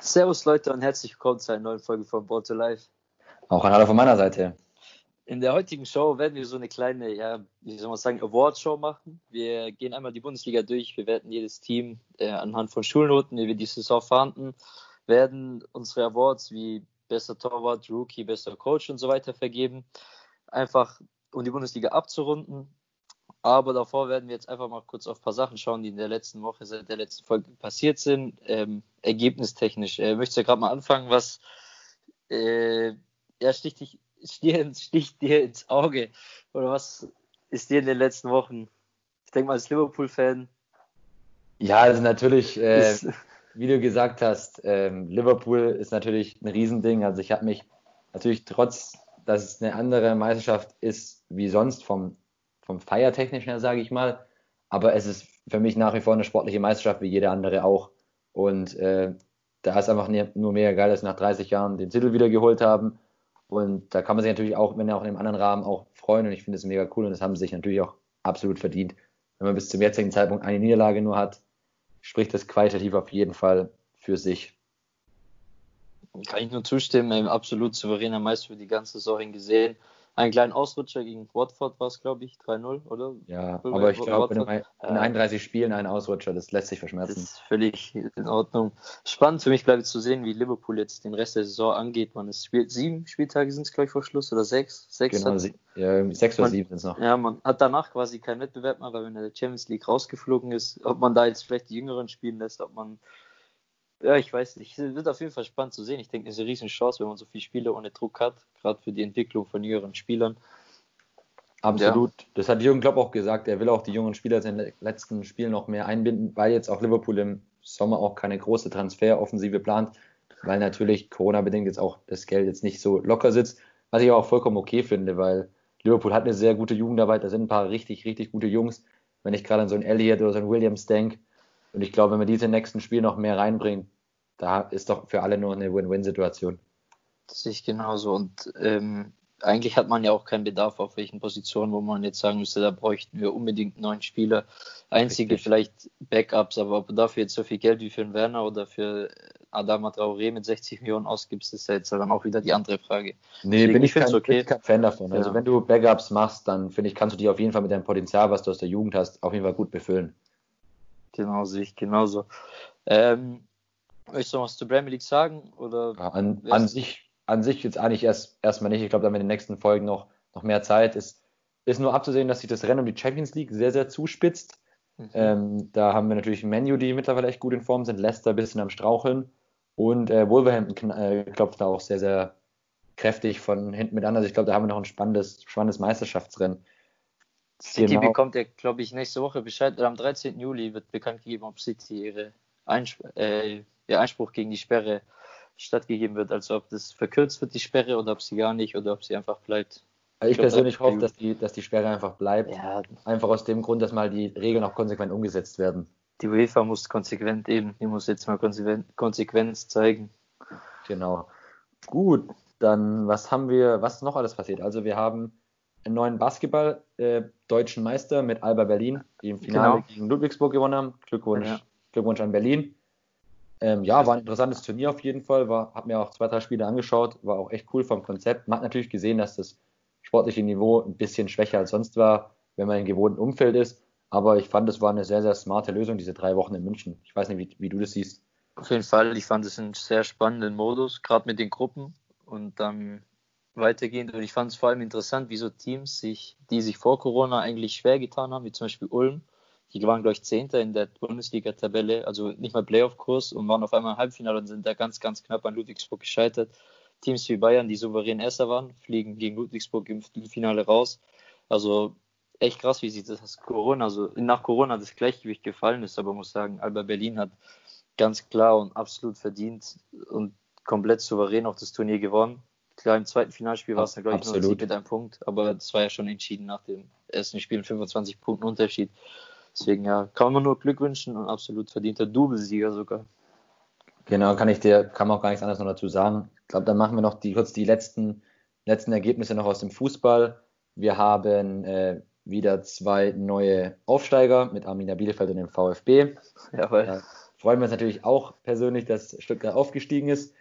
Servus Leute und herzlich willkommen zu einer neuen Folge von Born to Life. Auch ein Hallo von meiner Seite. In der heutigen Show werden wir so eine kleine, ja, wie soll man sagen, Award-Show machen. Wir gehen einmal die Bundesliga durch. Wir werden jedes Team äh, anhand von Schulnoten, wie wir die Saison fanden, werden unsere Awards wie bester Torwart, Rookie, bester Coach und so weiter vergeben. Einfach um die Bundesliga abzurunden. Aber davor werden wir jetzt einfach mal kurz auf ein paar Sachen schauen, die in der letzten Woche, seit der letzten Folge passiert sind. Ähm, ergebnistechnisch. Äh, möchtest du ja gerade mal anfangen, was äh, ja, sticht, dich, sticht dir ins Auge? Oder was ist dir in den letzten Wochen? Ich denke mal, als Liverpool-Fan. Ja, also natürlich, äh, wie du gesagt hast, ähm, Liverpool ist natürlich ein Riesending. Also ich habe mich natürlich trotz, dass es eine andere Meisterschaft ist wie sonst vom vom Feiertechnischen her, sage ich mal. Aber es ist für mich nach wie vor eine sportliche Meisterschaft, wie jede andere auch. Und äh, da ist einfach nur mega geil, dass sie nach 30 Jahren den Titel wieder geholt haben. Und da kann man sich natürlich auch, wenn er auch in einem anderen Rahmen auch freuen. Und ich finde es mega cool. Und das haben sie sich natürlich auch absolut verdient. Wenn man bis zum jetzigen Zeitpunkt eine Niederlage nur hat, spricht das qualitativ auf jeden Fall für sich. Kann ich nur zustimmen. Absolut souveräner Meister für die ganze Saison gesehen einen kleinen Ausrutscher gegen Watford war es, glaube ich, 3-0, oder? Ja, aber ich glaube, in, in 31 Spielen ein Ausrutscher, das lässt sich verschmerzen. Das ist völlig in Ordnung. Spannend für mich, glaube ich, zu sehen, wie Liverpool jetzt den Rest der Saison angeht. Man ist spielt, sieben Spieltage sind es, glaube ich, vor Schluss, oder sechs? Sechs, genau, hat, ja, sechs oder man, sieben sind es noch. Ja, man hat danach quasi keinen Wettbewerb mehr, weil wenn der Champions League rausgeflogen ist, ob man da jetzt vielleicht die Jüngeren spielen lässt, ob man ja, ich weiß nicht. Es wird auf jeden Fall spannend zu sehen. Ich denke, es ist eine riesen Chance, wenn man so viele Spiele ohne Druck hat, gerade für die Entwicklung von jüngeren Spielern. Absolut. Ja. Das hat Jürgen Klopp auch gesagt. Er will auch die jungen Spieler in den letzten Spielen noch mehr einbinden, weil jetzt auch Liverpool im Sommer auch keine große Transferoffensive plant, weil natürlich Corona-bedingt jetzt auch das Geld jetzt nicht so locker sitzt, was ich aber auch vollkommen okay finde, weil Liverpool hat eine sehr gute Jugendarbeit. Da sind ein paar richtig, richtig gute Jungs. Wenn ich gerade an so einen Elliott oder so einen Williams denke, und ich glaube, wenn man diese nächsten Spiele noch mehr reinbringt, da ist doch für alle nur eine Win-Win-Situation. Das sehe ich genauso. Und ähm, eigentlich hat man ja auch keinen Bedarf auf welchen Positionen, wo man jetzt sagen müsste, da bräuchten wir unbedingt neun Spieler. Einzige Richtig. vielleicht Backups, aber ob du dafür jetzt so viel Geld wie für einen Werner oder für Adama Traoré mit 60 Millionen ausgibst, ist ja jetzt dann auch wieder die andere Frage. Nee, Deswegen bin ich, kein, okay. bin kein Fan davon. Also wenn du Backups machst, dann finde ich, kannst du die auf jeden Fall mit deinem Potenzial, was du aus der Jugend hast, auf jeden Fall gut befüllen. Genau, sehe ich genauso. Ähm, möchtest du noch was zur Premier League sagen? Oder ja, an, an, sich, an sich jetzt eigentlich erst erstmal nicht. Ich glaube, da haben wir in den nächsten Folgen noch, noch mehr Zeit. Es ist nur abzusehen, dass sich das Rennen um die Champions League sehr, sehr zuspitzt. Mhm. Ähm, da haben wir natürlich Menu, die mittlerweile echt gut in Form sind, Leicester ein bisschen am Straucheln und äh, Wolverhampton äh, klopft da auch sehr, sehr kräftig von hinten mit an. Also ich glaube, da haben wir noch ein spannendes, spannendes Meisterschaftsrennen. City genau. bekommt ja, glaube ich, nächste Woche Bescheid. Am 13. Juli wird bekannt gegeben, ob City ihre Einsp äh, ihr Einspruch gegen die Sperre stattgegeben wird. Also ob das verkürzt wird, die Sperre, oder ob sie gar nicht, oder ob sie einfach bleibt. Also ich, ich persönlich hoffe, dass die, dass die Sperre einfach bleibt. Ja. Einfach aus dem Grund, dass mal die Regeln auch konsequent umgesetzt werden. Die UEFA muss konsequent eben, die muss jetzt mal Konsequenz zeigen. Genau. Gut, dann was haben wir, was ist noch alles passiert? Also wir haben neuen Basketball äh, deutschen Meister mit Alba Berlin, die im Finale genau. gegen Ludwigsburg gewonnen haben. Glückwunsch, ja. Glückwunsch an Berlin. Ähm, ja, war ein interessantes Turnier auf jeden Fall. War, hab mir auch zwei, drei Spiele angeschaut. War auch echt cool vom Konzept. Man hat natürlich gesehen, dass das sportliche Niveau ein bisschen schwächer als sonst war, wenn man im gewohnten Umfeld ist. Aber ich fand, es war eine sehr, sehr smarte Lösung, diese drei Wochen in München. Ich weiß nicht, wie, wie du das siehst. Auf jeden Fall. Ich fand es einen sehr spannenden Modus, gerade mit den Gruppen. Und dann weitergehend. Und ich fand es vor allem interessant, wie so Teams sich, die sich vor Corona eigentlich schwer getan haben, wie zum Beispiel Ulm, die waren, glaube ich, Zehnter in der Bundesliga-Tabelle, also nicht mal Playoff-Kurs und waren auf einmal im Halbfinale und sind da ganz, ganz knapp an Ludwigsburg gescheitert. Teams wie Bayern, die souverän Erster waren, fliegen gegen Ludwigsburg im Finale raus. Also echt krass, wie sich das Corona, also nach Corona das Gleichgewicht gefallen ist, aber muss sagen, Alba Berlin hat ganz klar und absolut verdient und komplett souverän auch das Turnier gewonnen. Klar, im zweiten Finalspiel war es dann, glaube ich, nur mit einem Punkt, aber das war ja schon entschieden nach dem ersten Spiel, 25 Punkten Unterschied. Deswegen ja, kann man nur Glück wünschen und absolut verdienter Doublesieger sogar. Genau, kann ich dir, kann man auch gar nichts anderes noch dazu sagen. Ich glaube, dann machen wir noch die, kurz die letzten letzten Ergebnisse noch aus dem Fußball. Wir haben äh, wieder zwei neue Aufsteiger mit Arminia Bielefeld und dem VfB. Jawohl. Da freuen wir uns natürlich auch persönlich, dass Stuttgart aufgestiegen ist.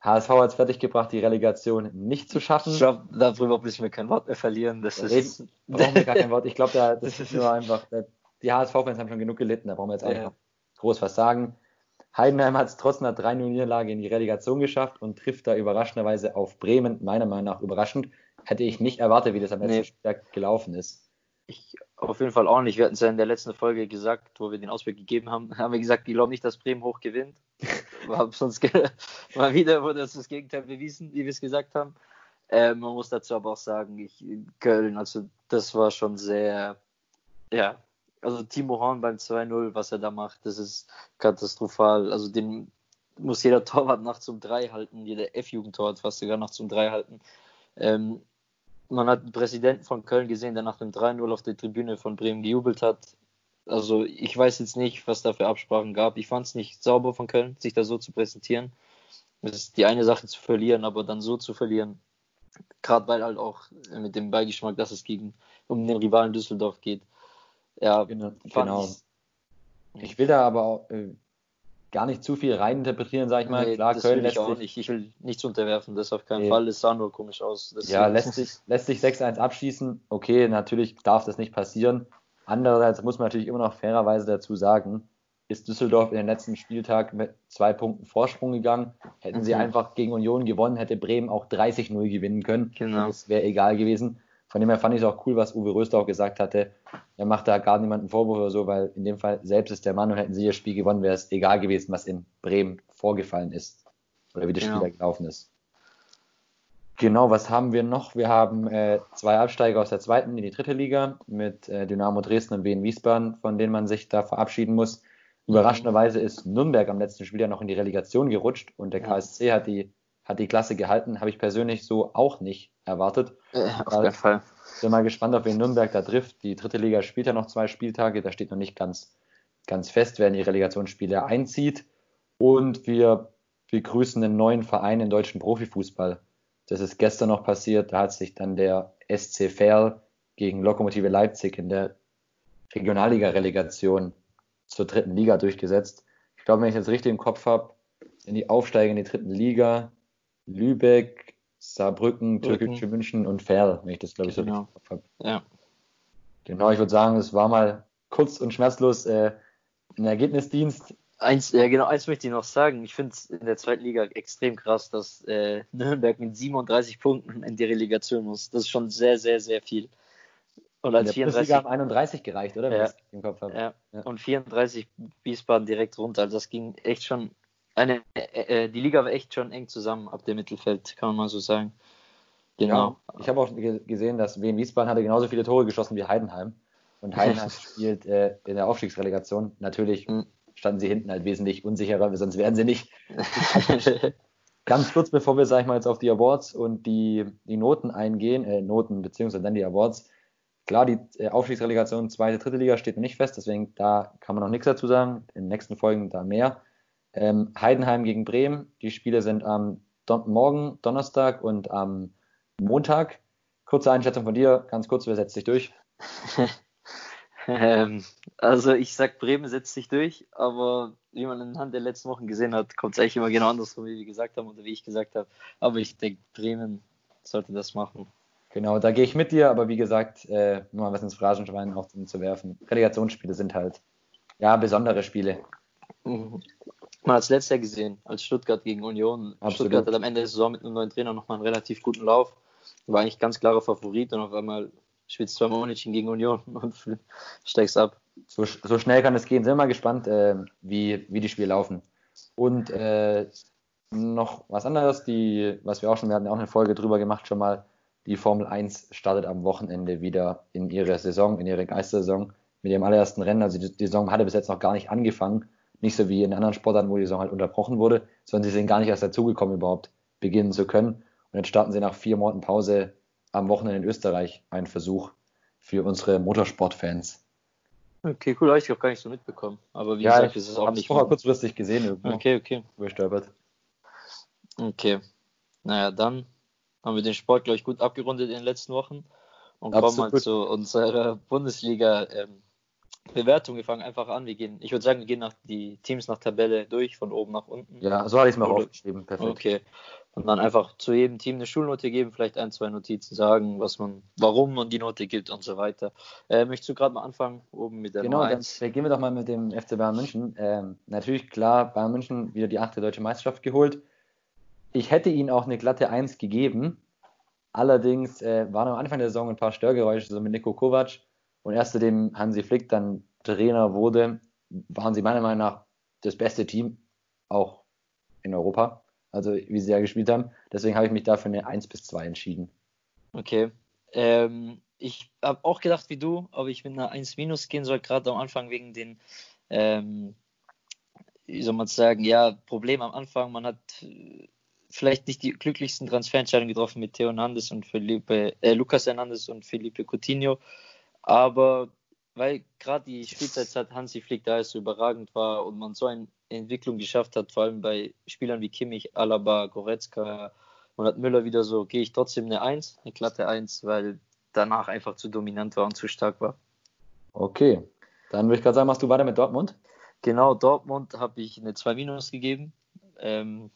HSV hat es fertiggebracht, die Relegation nicht zu schaffen. Ich glaube, darüber müssen wir kein Wort mehr verlieren. Das ist brauchen wir gar kein Wort. Ich glaube, da, das ist nur einfach, die HSV-Fans haben schon genug gelitten, da brauchen wir jetzt auch ja. groß was sagen. Heidenheim hat es trotz einer 3-0-Niederlage in die Relegation geschafft und trifft da überraschenderweise auf Bremen. Meiner Meinung nach überraschend. Hätte ich nicht erwartet, wie das am letzten nee. Spieltag gelaufen ist. Ich auf jeden Fall auch nicht. Wir hatten es ja in der letzten Folge gesagt, wo wir den Ausblick gegeben haben, haben wir gesagt, ich glaube nicht, dass Bremen hoch gewinnt. War sonst mal wieder wurde das, das Gegenteil bewiesen, wie wir es gesagt haben. Äh, man muss dazu aber auch sagen, ich, Köln, also das war schon sehr, ja, also Timo Horn beim 2-0, was er da macht, das ist katastrophal. Also den muss jeder Torwart nachts um drei halten, jeder F-Jugendtorwart fast sogar nachts um drei halten. Ähm, man hat den Präsidenten von Köln gesehen, der nach dem 3-0 auf der Tribüne von Bremen gejubelt hat. Also ich weiß jetzt nicht, was da für Absprachen gab. Ich fand es nicht sauber von Köln, sich da so zu präsentieren. Es ist die eine Sache zu verlieren, aber dann so zu verlieren. Gerade weil halt auch mit dem Beigeschmack, dass es gegen um den Rivalen Düsseldorf geht. Ja, genau. genau. Ich will da aber auch, äh, gar nicht zu viel reininterpretieren, sag ich mal. Nee, Klar, das Köln will ich auch sich, nicht. Ich will nichts unterwerfen, das auf keinen nee. Fall. Es sah nur komisch aus. Das ja, lässt sich, lässt sich 6-1 abschießen. Okay, natürlich darf das nicht passieren. Andererseits muss man natürlich immer noch fairerweise dazu sagen, ist Düsseldorf in den letzten Spieltag mit zwei Punkten Vorsprung gegangen. Hätten mhm. sie einfach gegen Union gewonnen, hätte Bremen auch 30-0 gewinnen können. Genau. Das wäre egal gewesen. Von dem her fand ich es auch cool, was Uwe Röster auch gesagt hatte. Er macht da gar niemanden Vorwurf oder so, weil in dem Fall selbst ist der Mann und hätten sie das Spiel gewonnen, wäre es egal gewesen, was in Bremen vorgefallen ist. Oder wie das genau. Spiel da gelaufen ist. Genau, was haben wir noch? Wir haben äh, zwei Absteiger aus der zweiten in die dritte Liga mit äh, Dynamo Dresden und Wien Wiesbaden, von denen man sich da verabschieden muss. Überraschenderweise ist Nürnberg am letzten Spiel ja noch in die Relegation gerutscht und der KSC hat die hat die Klasse gehalten, habe ich persönlich so auch nicht erwartet. Äh, auf jeden Fall. Bin mal gespannt, ob wen Nürnberg da trifft. Die dritte Liga spielt ja noch zwei Spieltage, da steht noch nicht ganz, ganz fest, wer in die Relegationsspiele einzieht. Und wir begrüßen einen neuen Verein im deutschen Profifußball. Das ist gestern noch passiert, da hat sich dann der SC Verl gegen Lokomotive Leipzig in der Regionalliga-Relegation zur dritten Liga durchgesetzt. Ich glaube, wenn ich das richtig im Kopf habe, in die Aufsteiger in die dritten Liga Lübeck, Saarbrücken, Türkische München und Ferl, wenn ich das glaube ich genau. so richtig habe. Ja. Genau, ich würde sagen, es war mal kurz und schmerzlos äh, ein Ergebnisdienst. Eins, ja, genau, eins möchte ich noch sagen. Ich finde es in der zweiten Liga extrem krass, dass äh, Nürnberg mit 37 Punkten in die Relegation muss. Das ist schon sehr, sehr, sehr viel. Und als in der 34 haben 31 gereicht, oder? Ja, im Kopf habe. Ja. ja. Und 34 Wiesbaden direkt runter. Also das ging echt schon eine, äh, äh, die Liga war echt schon eng zusammen ab dem Mittelfeld, kann man mal so sagen. Genau. Ja, ich habe auch gesehen, dass Wien Wiesbaden hatte genauso viele Tore geschossen wie Heidenheim. Und Heidenheim spielt äh, in der Aufstiegsrelegation. Natürlich mhm. Standen sie hinten halt wesentlich unsicherer, sonst wären sie nicht. Ganz kurz, bevor wir, sag ich mal, jetzt auf die Awards und die, die Noten eingehen, äh, Noten beziehungsweise dann die Awards. Klar, die äh, Aufstiegsrelegation zweite, dritte Liga steht noch nicht fest, deswegen da kann man noch nichts dazu sagen. In den nächsten Folgen da mehr. Ähm, Heidenheim gegen Bremen. Die Spiele sind am Don morgen, Donnerstag und am Montag. Kurze Einschätzung von dir, ganz kurz, wer setzt sich durch? ähm, also ich sag, Bremen setzt sich durch, aber wie man anhand der letzten Wochen gesehen hat, kommt es eigentlich immer genau andersrum, wie wir gesagt haben oder wie ich gesagt habe. Aber ich denke, Bremen sollte das machen. Genau, da gehe ich mit dir, aber wie gesagt, äh, nur mal was ins Phrasenschwein auch zu werfen. Relegationsspiele sind halt ja besondere Spiele. Mhm. Man hat es letztes Jahr gesehen, als Stuttgart gegen Union. Absolut. Stuttgart hat am Ende der Saison mit einem neuen Trainer nochmal einen relativ guten Lauf. War eigentlich ganz klarer Favorit und auf einmal spielst du zweimal unentschieden gegen Union und steigst ab. So, so schnell kann es gehen. Sind wir mal gespannt, äh, wie, wie die Spiele laufen. Und äh, noch was anderes, die, was wir auch schon, wir hatten auch eine Folge drüber gemacht, schon mal. Die Formel 1 startet am Wochenende wieder in ihre Saison, in ihre Geistersaison mit ihrem allerersten Rennen. Also die, die Saison hatte bis jetzt noch gar nicht angefangen. Nicht so wie in anderen Sportarten, wo die Saison halt unterbrochen wurde, sondern sie sind gar nicht erst dazugekommen, überhaupt beginnen zu können. Und jetzt starten sie nach vier Monaten Pause am Wochenende in Österreich einen Versuch für unsere Motorsportfans. Okay, cool, habe ich auch gar nicht so mitbekommen. Aber wie ja, gesagt, ist es auch nicht. Ich habe kurzfristig gesehen, irgendwo. Okay, okay. Überstolpert. Okay. Naja, dann haben wir den Sport, glaube ich, gut abgerundet in den letzten Wochen und Absolut. kommen mal zu unserer Bundesliga. Ähm. Wir fangen einfach an. Wir gehen, ich würde sagen, wir gehen nach die Teams nach Tabelle durch, von oben nach unten. Ja, so habe ich es mir auch aufgeschrieben. Perfekt. Okay. Und dann einfach zu jedem Team eine Schulnote geben, vielleicht ein, zwei Notizen sagen, was man, warum man die Note gibt und so weiter. Äh, möchtest du gerade mal anfangen, oben mit der genau, Nummer 1? Genau, dann gehen wir doch mal mit dem FC Bayern München. Ähm, natürlich, klar, Bayern München wieder die achte deutsche Meisterschaft geholt. Ich hätte ihnen auch eine glatte 1 gegeben. Allerdings äh, waren am Anfang der Saison ein paar Störgeräusche, so mit Nico Kovac. Und erst seitdem Hansi Flick dann Trainer wurde, waren sie meiner Meinung nach das beste Team, auch in Europa. Also wie sie ja gespielt haben. Deswegen habe ich mich dafür eine 1 bis 2 entschieden. Okay. Ähm, ich habe auch gedacht wie du, ob ich mit einer 1 minus gehen soll, gerade am Anfang wegen den, ähm, wie soll man sagen, ja, Problem am Anfang. Man hat vielleicht nicht die glücklichsten Transferentscheidungen getroffen mit Theo Hernandez und Felipe, äh, Lucas Hernandez und Felipe Coutinho. Aber weil gerade die Spielzeit Hansi Flick da ist so überragend war und man so eine Entwicklung geschafft hat, vor allem bei Spielern wie Kimmich, Alaba, Goretzka und hat Müller wieder so, gehe ich trotzdem eine 1, eine glatte 1, weil danach einfach zu dominant war und zu stark war. Okay, dann würde ich gerade sagen, machst du weiter mit Dortmund? Genau, Dortmund habe ich eine 2 minus gegeben. Ähm,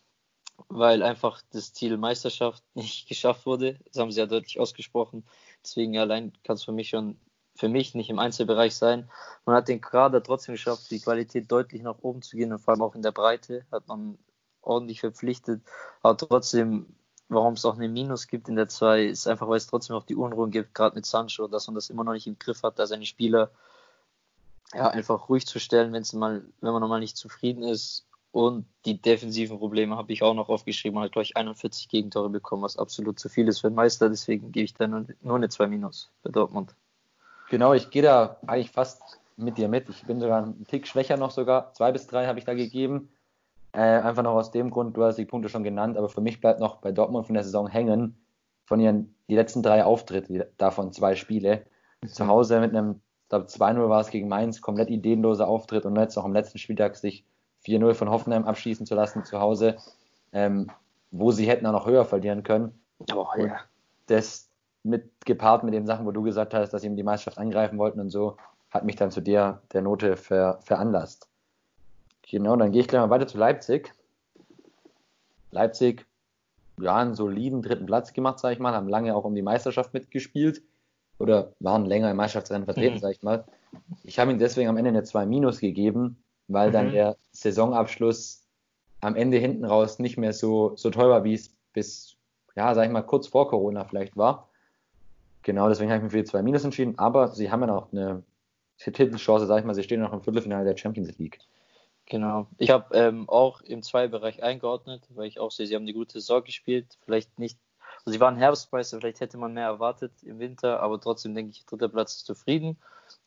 weil einfach das Ziel Meisterschaft nicht geschafft wurde. Das haben sie ja deutlich ausgesprochen. Deswegen allein kann es für mich schon für mich nicht im Einzelbereich sein. Man hat den Kader trotzdem geschafft, die Qualität deutlich nach oben zu gehen und vor allem auch in der Breite hat man ordentlich verpflichtet. Aber trotzdem, warum es auch eine Minus gibt in der 2, ist einfach, weil es trotzdem auch die Unruhen gibt, gerade mit Sancho, dass man das immer noch nicht im Griff hat, da seine Spieler ja, einfach ruhig zu stellen, wenn mal, wenn man nochmal nicht zufrieden ist und die defensiven Probleme habe ich auch noch aufgeschrieben. Man hat, glaube ich, 41 Gegentore bekommen, was absolut zu viel ist für einen Meister. Deswegen gebe ich da nur, nur eine 2 Minus für Dortmund. Genau, ich gehe da eigentlich fast mit dir mit. Ich bin sogar einen Tick schwächer noch sogar. Zwei bis drei habe ich da gegeben. Äh, einfach noch aus dem Grund, du hast die Punkte schon genannt, aber für mich bleibt noch bei Dortmund von der Saison hängen, von ihren die letzten drei Auftritte, davon zwei Spiele. Mhm. Zu Hause mit einem, ich glaube 2-0 war es gegen Mainz, komplett ideenloser Auftritt und jetzt auch am letzten Spieltag sich 4-0 von Hoffenheim abschließen zu lassen zu Hause, ähm, wo sie hätten auch noch höher verlieren können. Oh, ja. Das mit gepaart mit den Sachen, wo du gesagt hast, dass sie ihm die Meisterschaft angreifen wollten und so, hat mich dann zu der, der Note ver, veranlasst. Genau, dann gehe ich gleich mal weiter zu Leipzig. Leipzig, ja, einen soliden dritten Platz gemacht, sage ich mal, haben lange auch um die Meisterschaft mitgespielt oder waren länger im Meisterschaftsrennen vertreten, mhm. sage ich mal. Ich habe ihm deswegen am Ende eine 2 Minus gegeben, weil mhm. dann der Saisonabschluss am Ende hinten raus nicht mehr so, so toll war, wie es bis, ja, sag ich mal, kurz vor Corona vielleicht war. Genau, deswegen habe ich mich für die zwei Minus entschieden, aber sie haben ja noch eine Titelchance, sag ich mal, sie stehen noch im Viertelfinale der Champions League. Genau. Ich habe ähm, auch im Zwei-Bereich eingeordnet, weil ich auch sehe, sie haben eine gute Saison gespielt. Vielleicht nicht, also sie waren Herbstmeister, vielleicht hätte man mehr erwartet im Winter, aber trotzdem denke ich, dritter Platz ist zufrieden.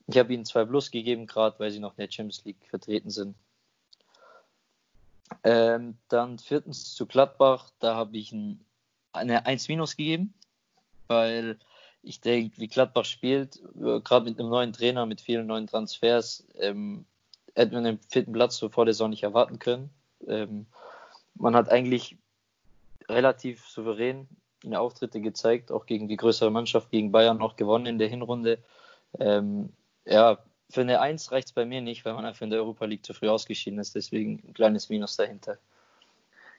Ich habe ihnen zwei Plus gegeben, gerade weil sie noch in der Champions League vertreten sind. Ähm, dann viertens zu Gladbach, da habe ich ein, eine 1 Minus gegeben, weil ich denke, wie Gladbach spielt, äh, gerade mit einem neuen Trainer, mit vielen neuen Transfers, ähm, hätte man den vierten Platz so vor der Saison nicht erwarten können. Ähm, man hat eigentlich relativ souverän in Auftritte gezeigt, auch gegen die größere Mannschaft, gegen Bayern auch gewonnen in der Hinrunde. Ähm, ja, für eine 1 reicht es bei mir nicht, weil man einfach in der Europa League zu früh ausgeschieden ist. Deswegen ein kleines Minus dahinter.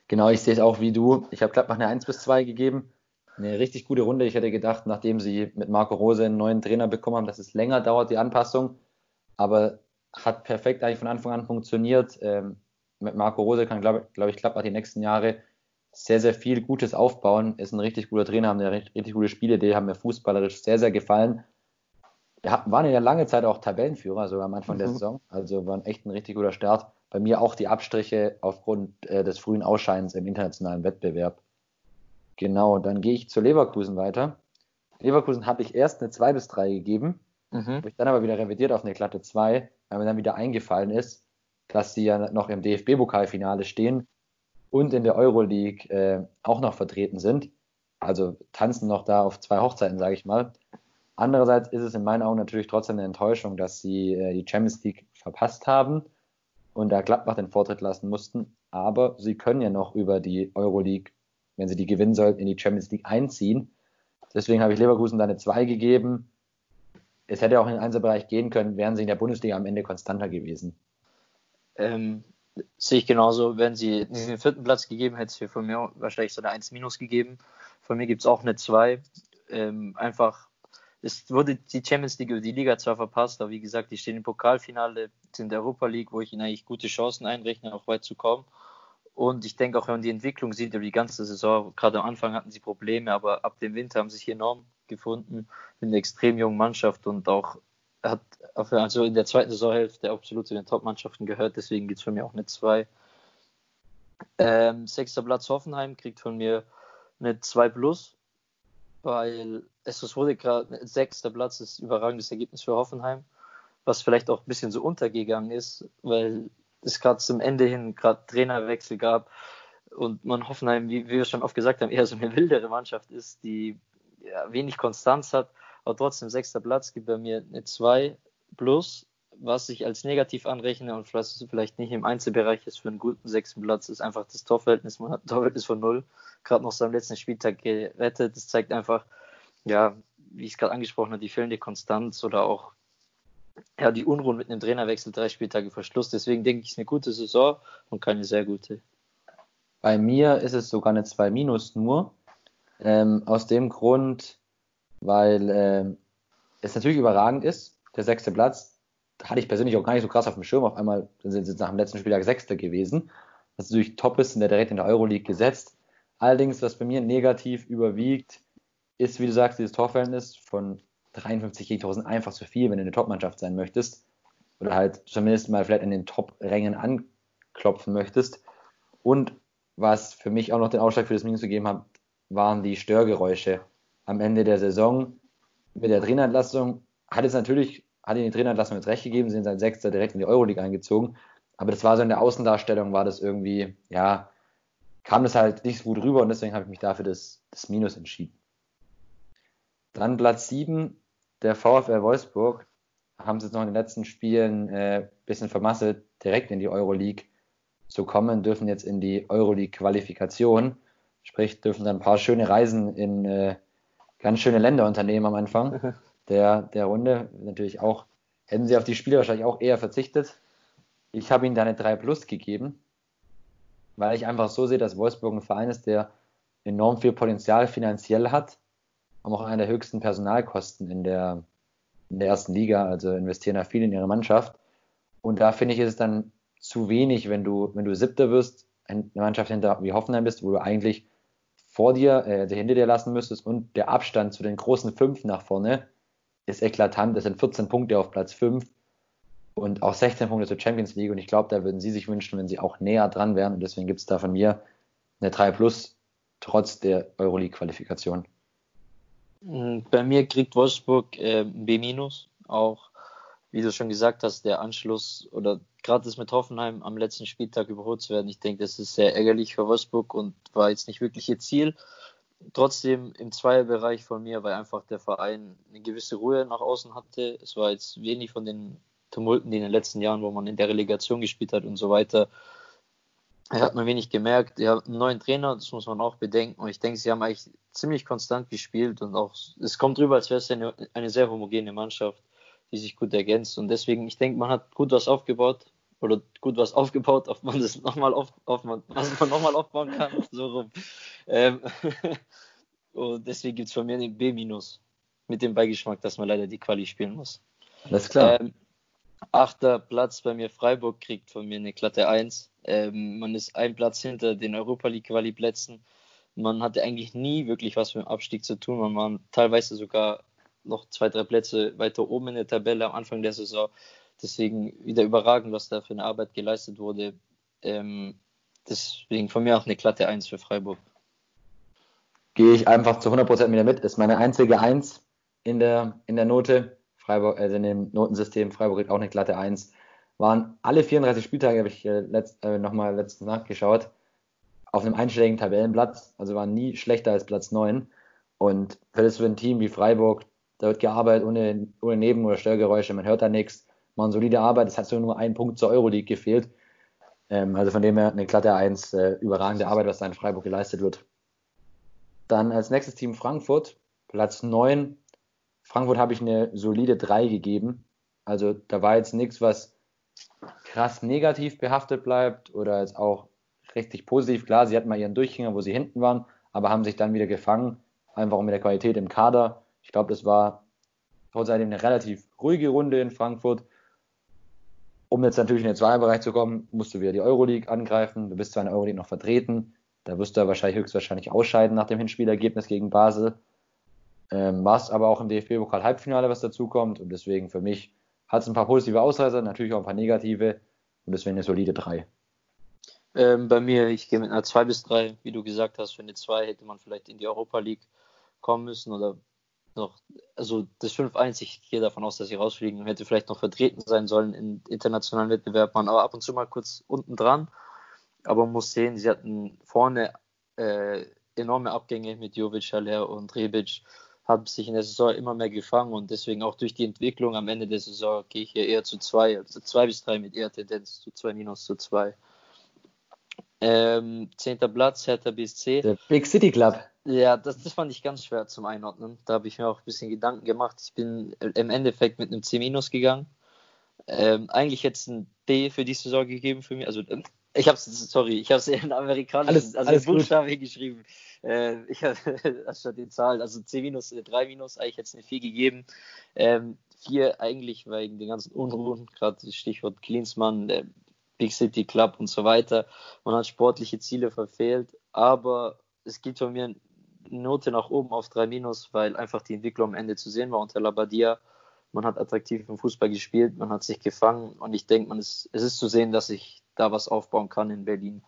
Genau, ich sehe es auch wie du. Ich habe Gladbach eine 1 bis 2 gegeben. Eine richtig gute Runde. Ich hätte gedacht, nachdem sie mit Marco Rose einen neuen Trainer bekommen haben, dass es länger dauert, die Anpassung. Aber hat perfekt eigentlich von Anfang an funktioniert. Ähm, mit Marco Rose kann, glaube glaub ich, Gladbach die nächsten Jahre sehr, sehr viel Gutes aufbauen. Ist ein richtig guter Trainer, haben eine richtig, richtig gute Spielidee, haben mir fußballerisch sehr, sehr gefallen ja, waren ja lange Zeit auch Tabellenführer, sogar am Anfang mhm. der Saison. Also waren echt ein richtig guter Start. Bei mir auch die Abstriche aufgrund äh, des frühen Ausscheidens im internationalen Wettbewerb. Genau, dann gehe ich zu Leverkusen weiter. Leverkusen habe ich erst eine 2 bis 3 gegeben, mhm. habe ich dann aber wieder revidiert auf eine glatte 2, weil mir dann wieder eingefallen ist, dass sie ja noch im DFB-Pokalfinale stehen und in der Euroleague äh, auch noch vertreten sind. Also tanzen noch da auf zwei Hochzeiten, sage ich mal. Andererseits ist es in meinen Augen natürlich trotzdem eine Enttäuschung, dass sie äh, die Champions League verpasst haben und da Gladbach den Vortritt lassen mussten. Aber sie können ja noch über die Euroleague wenn sie die gewinnen sollten, in die Champions League einziehen. Deswegen habe ich Leverkusen da eine 2 gegeben. Es hätte auch in den Einzelbereich gehen können, wären sie in der Bundesliga am Ende konstanter gewesen. Ähm, sehe ich genauso. Wenn sie den vierten Platz gegeben hätte, es von mir wahrscheinlich so eine 1 minus gegeben. Von mir gibt es auch eine 2. Ähm, einfach, es wurde die Champions League oder die Liga zwar verpasst, aber wie gesagt, die stehen im Pokalfinale, sind in der Europa League, wo ich ihnen eigentlich gute Chancen einrechne, auch weit zu kommen. Und ich denke auch, wenn man die Entwicklung sieht über die ganze Saison, gerade am Anfang hatten sie Probleme, aber ab dem Winter haben sie sich enorm gefunden mit einer extrem jungen Mannschaft und auch hat also in der zweiten Saisonhälfte absolut zu den Top-Mannschaften gehört, deswegen gibt es von mir auch eine 2. Ähm, sechster Platz Hoffenheim kriegt von mir eine 2 plus, weil es wurde gerade sechster Platz ist überragendes Ergebnis für Hoffenheim, was vielleicht auch ein bisschen so untergegangen ist, weil es gerade zum Ende hin gerade Trainerwechsel gab und man Hoffenheim, wie, wie wir schon oft gesagt haben, eher so eine wildere Mannschaft ist, die ja, wenig Konstanz hat, aber trotzdem sechster Platz gibt bei mir eine 2 plus, was ich als negativ anrechne und was vielleicht nicht im Einzelbereich ist für einen guten sechsten Platz, ist einfach das Torverhältnis. Man hat ein Torverhältnis von null, gerade noch seinem letzten Spieltag gerettet. Das zeigt einfach, ja, wie ich es gerade angesprochen habe, die fehlende Konstanz oder auch ja, die Unruhen mit einem Trainerwechsel drei Spieltage vor Schluss. Deswegen denke ich, es ist eine gute Saison und keine sehr gute. Bei mir ist es sogar eine 2 minus nur. Ähm, aus dem Grund, weil ähm, es natürlich überragend ist, der sechste Platz. Hatte ich persönlich auch gar nicht so krass auf dem Schirm. Auf einmal sind sie nach dem letzten Spieltag Sechster gewesen. Was natürlich top ist, sind der direkt in der Euroleague gesetzt. Allerdings, was bei mir negativ überwiegt, ist, wie du sagst, dieses Torverhältnis von 53 gegen 1000 einfach zu viel, wenn du eine Top-Mannschaft sein möchtest. Oder halt zumindest mal vielleicht in den Top-Rängen anklopfen möchtest. Und was für mich auch noch den Ausschlag für das Minus gegeben hat, waren die Störgeräusche am Ende der Saison. Mit der Trainerentlassung hat es natürlich, hat ihnen die Trainerentlassung jetzt recht gegeben, sind seit Sechster direkt in die Euroleague eingezogen. Aber das war so in der Außendarstellung, war das irgendwie, ja, kam das halt nicht so gut rüber und deswegen habe ich mich dafür das, das Minus entschieden. Dann Platz 7, der VfL Wolfsburg, haben sie jetzt noch in den letzten Spielen äh, bisschen vermasselt, direkt in die Euroleague zu kommen, dürfen jetzt in die Euroleague-Qualifikation. Sprich, dürfen dann ein paar schöne Reisen in äh, ganz schöne Länder unternehmen am Anfang der, der Runde. Natürlich auch, hätten sie auf die Spiele wahrscheinlich auch eher verzichtet. Ich habe ihnen da eine 3 Plus gegeben, weil ich einfach so sehe, dass Wolfsburg ein Verein ist, der enorm viel Potenzial finanziell hat, haben auch eine der höchsten Personalkosten in der, in der ersten Liga, also investieren da viel in ihre Mannschaft. Und da finde ich, ist es dann zu wenig, wenn du, wenn du Siebter wirst, eine Mannschaft hinter wie Hoffenheim bist, wo du eigentlich vor dir, äh, hinter dir lassen müsstest und der Abstand zu den großen fünf nach vorne ist eklatant. Das sind 14 Punkte auf Platz 5 und auch 16 Punkte zur Champions League und ich glaube, da würden sie sich wünschen, wenn sie auch näher dran wären und deswegen gibt es da von mir eine 3 Plus trotz der Euroleague-Qualifikation. Hm, bei mir kriegt Wolfsburg äh, B-, auch wie du schon gesagt hast, der Anschluss oder gerade das mit Hoffenheim am letzten Spieltag überholt zu werden, ich denke, das ist sehr ärgerlich für Wolfsburg und war jetzt nicht wirklich ihr Ziel. Trotzdem im Zweierbereich von mir, weil einfach der Verein eine gewisse Ruhe nach außen hatte. Es war jetzt wenig von den Tumulten, die in den letzten Jahren, wo man in der Relegation gespielt hat und so weiter, er hat man wenig gemerkt. Er hat einen neuen Trainer, das muss man auch bedenken. Und ich denke, sie haben eigentlich ziemlich konstant gespielt und auch, es kommt rüber, als wäre es eine, eine sehr homogene Mannschaft die sich gut ergänzt. Und deswegen, ich denke, man hat gut was aufgebaut oder gut was aufgebaut, auf man das nochmal auf, auf man, was man nochmal aufbauen kann, so rum. Ähm, und deswegen gibt es von mir den B- mit dem Beigeschmack, dass man leider die Quali spielen muss. Alles klar. Ähm, achter Platz bei mir Freiburg kriegt von mir eine glatte 1. Ähm, man ist ein Platz hinter den Europa League Quali Plätzen. Man hatte eigentlich nie wirklich was mit dem Abstieg zu tun. Man war teilweise sogar noch zwei, drei Plätze weiter oben in der Tabelle am Anfang der Saison. Deswegen wieder überragend, was da für eine Arbeit geleistet wurde. Ähm, deswegen von mir auch eine glatte 1 für Freiburg. Gehe ich einfach zu 100% wieder mit. Ist meine einzige 1 in der, in der Note. Freiburg, also in dem Notensystem. Freiburg kriegt auch eine glatte 1. Waren alle 34 Spieltage, habe ich äh, letzt, äh, nochmal letztens nachgeschaut, auf einem einstelligen Tabellenplatz. Also waren nie schlechter als Platz 9. Und für das für ein Team wie Freiburg, da wird gearbeitet ohne, ohne Neben- oder Störgeräusche, man hört da nichts, man solide Arbeit, es hat so nur ein Punkt zur Euroleague gefehlt. Ähm, also von dem her eine glatte Eins, äh, überragende Arbeit, was da in Freiburg geleistet wird. Dann als nächstes Team Frankfurt, Platz 9. Frankfurt habe ich eine solide 3 gegeben. Also da war jetzt nichts, was krass negativ behaftet bleibt oder jetzt auch richtig positiv. Klar, sie hatten mal ihren Durchgänger, wo sie hinten waren, aber haben sich dann wieder gefangen, einfach mit der Qualität im Kader. Ich glaube, das war trotz allem eine relativ ruhige Runde in Frankfurt. Um jetzt natürlich in den Zweierbereich zu kommen, musst du wieder die Euroleague angreifen. Du bist zwar in der Euroleague noch vertreten, da wirst du wahrscheinlich höchstwahrscheinlich ausscheiden nach dem Hinspielergebnis gegen Basel. Ähm, warst aber auch im DFB-Pokal Halbfinale, was dazu kommt. Und deswegen für mich hat es ein paar positive Ausreißer, natürlich auch ein paar negative. Und deswegen eine solide 3. Ähm, bei mir, ich gehe mit einer 2 bis 3, wie du gesagt hast. Für eine 2 hätte man vielleicht in die Europa League kommen müssen oder noch, also das 5-1, ich gehe davon aus, dass sie rausfliegen, hätte vielleicht noch vertreten sein sollen in internationalen Wettbewerben, aber ab und zu mal kurz unten dran. Aber man muss sehen, sie hatten vorne äh, enorme Abgänge mit Jovic, Haller und Rebic, haben sich in der Saison immer mehr gefangen und deswegen auch durch die Entwicklung am Ende der Saison gehe ich hier eher zu 2, also 2 bis 3 mit eher Tendenz zu 2 minus zu 2. Ähm, zehnter Platz, Hertha BSC. Der Big City Club. Ja, das, das fand ich ganz schwer zum Einordnen. Da habe ich mir auch ein bisschen Gedanken gemacht. Ich bin im Endeffekt mit einem C- gegangen. Ähm, eigentlich jetzt ein D für die Saison gegeben für mich. Also ähm, ich habe es, sorry, ich habe es in amerikanischen, alles, also alles Buchstaben geschrieben. Äh, ich habe anstatt die Zahlen, also C minus, 3 äh, minus, eigentlich jetzt eine 4 gegeben. Ähm, 4 eigentlich wegen den ganzen Unruhen, gerade Stichwort Klinsmann, der Big City Club und so weiter. Man hat sportliche Ziele verfehlt, aber es gibt von mir eine Note nach oben auf 3 minus, weil einfach die Entwicklung am Ende zu sehen war unter Labadia. Man hat attraktiv im Fußball gespielt, man hat sich gefangen und ich denke, es ist zu sehen, dass sich da was aufbauen kann in Berlin.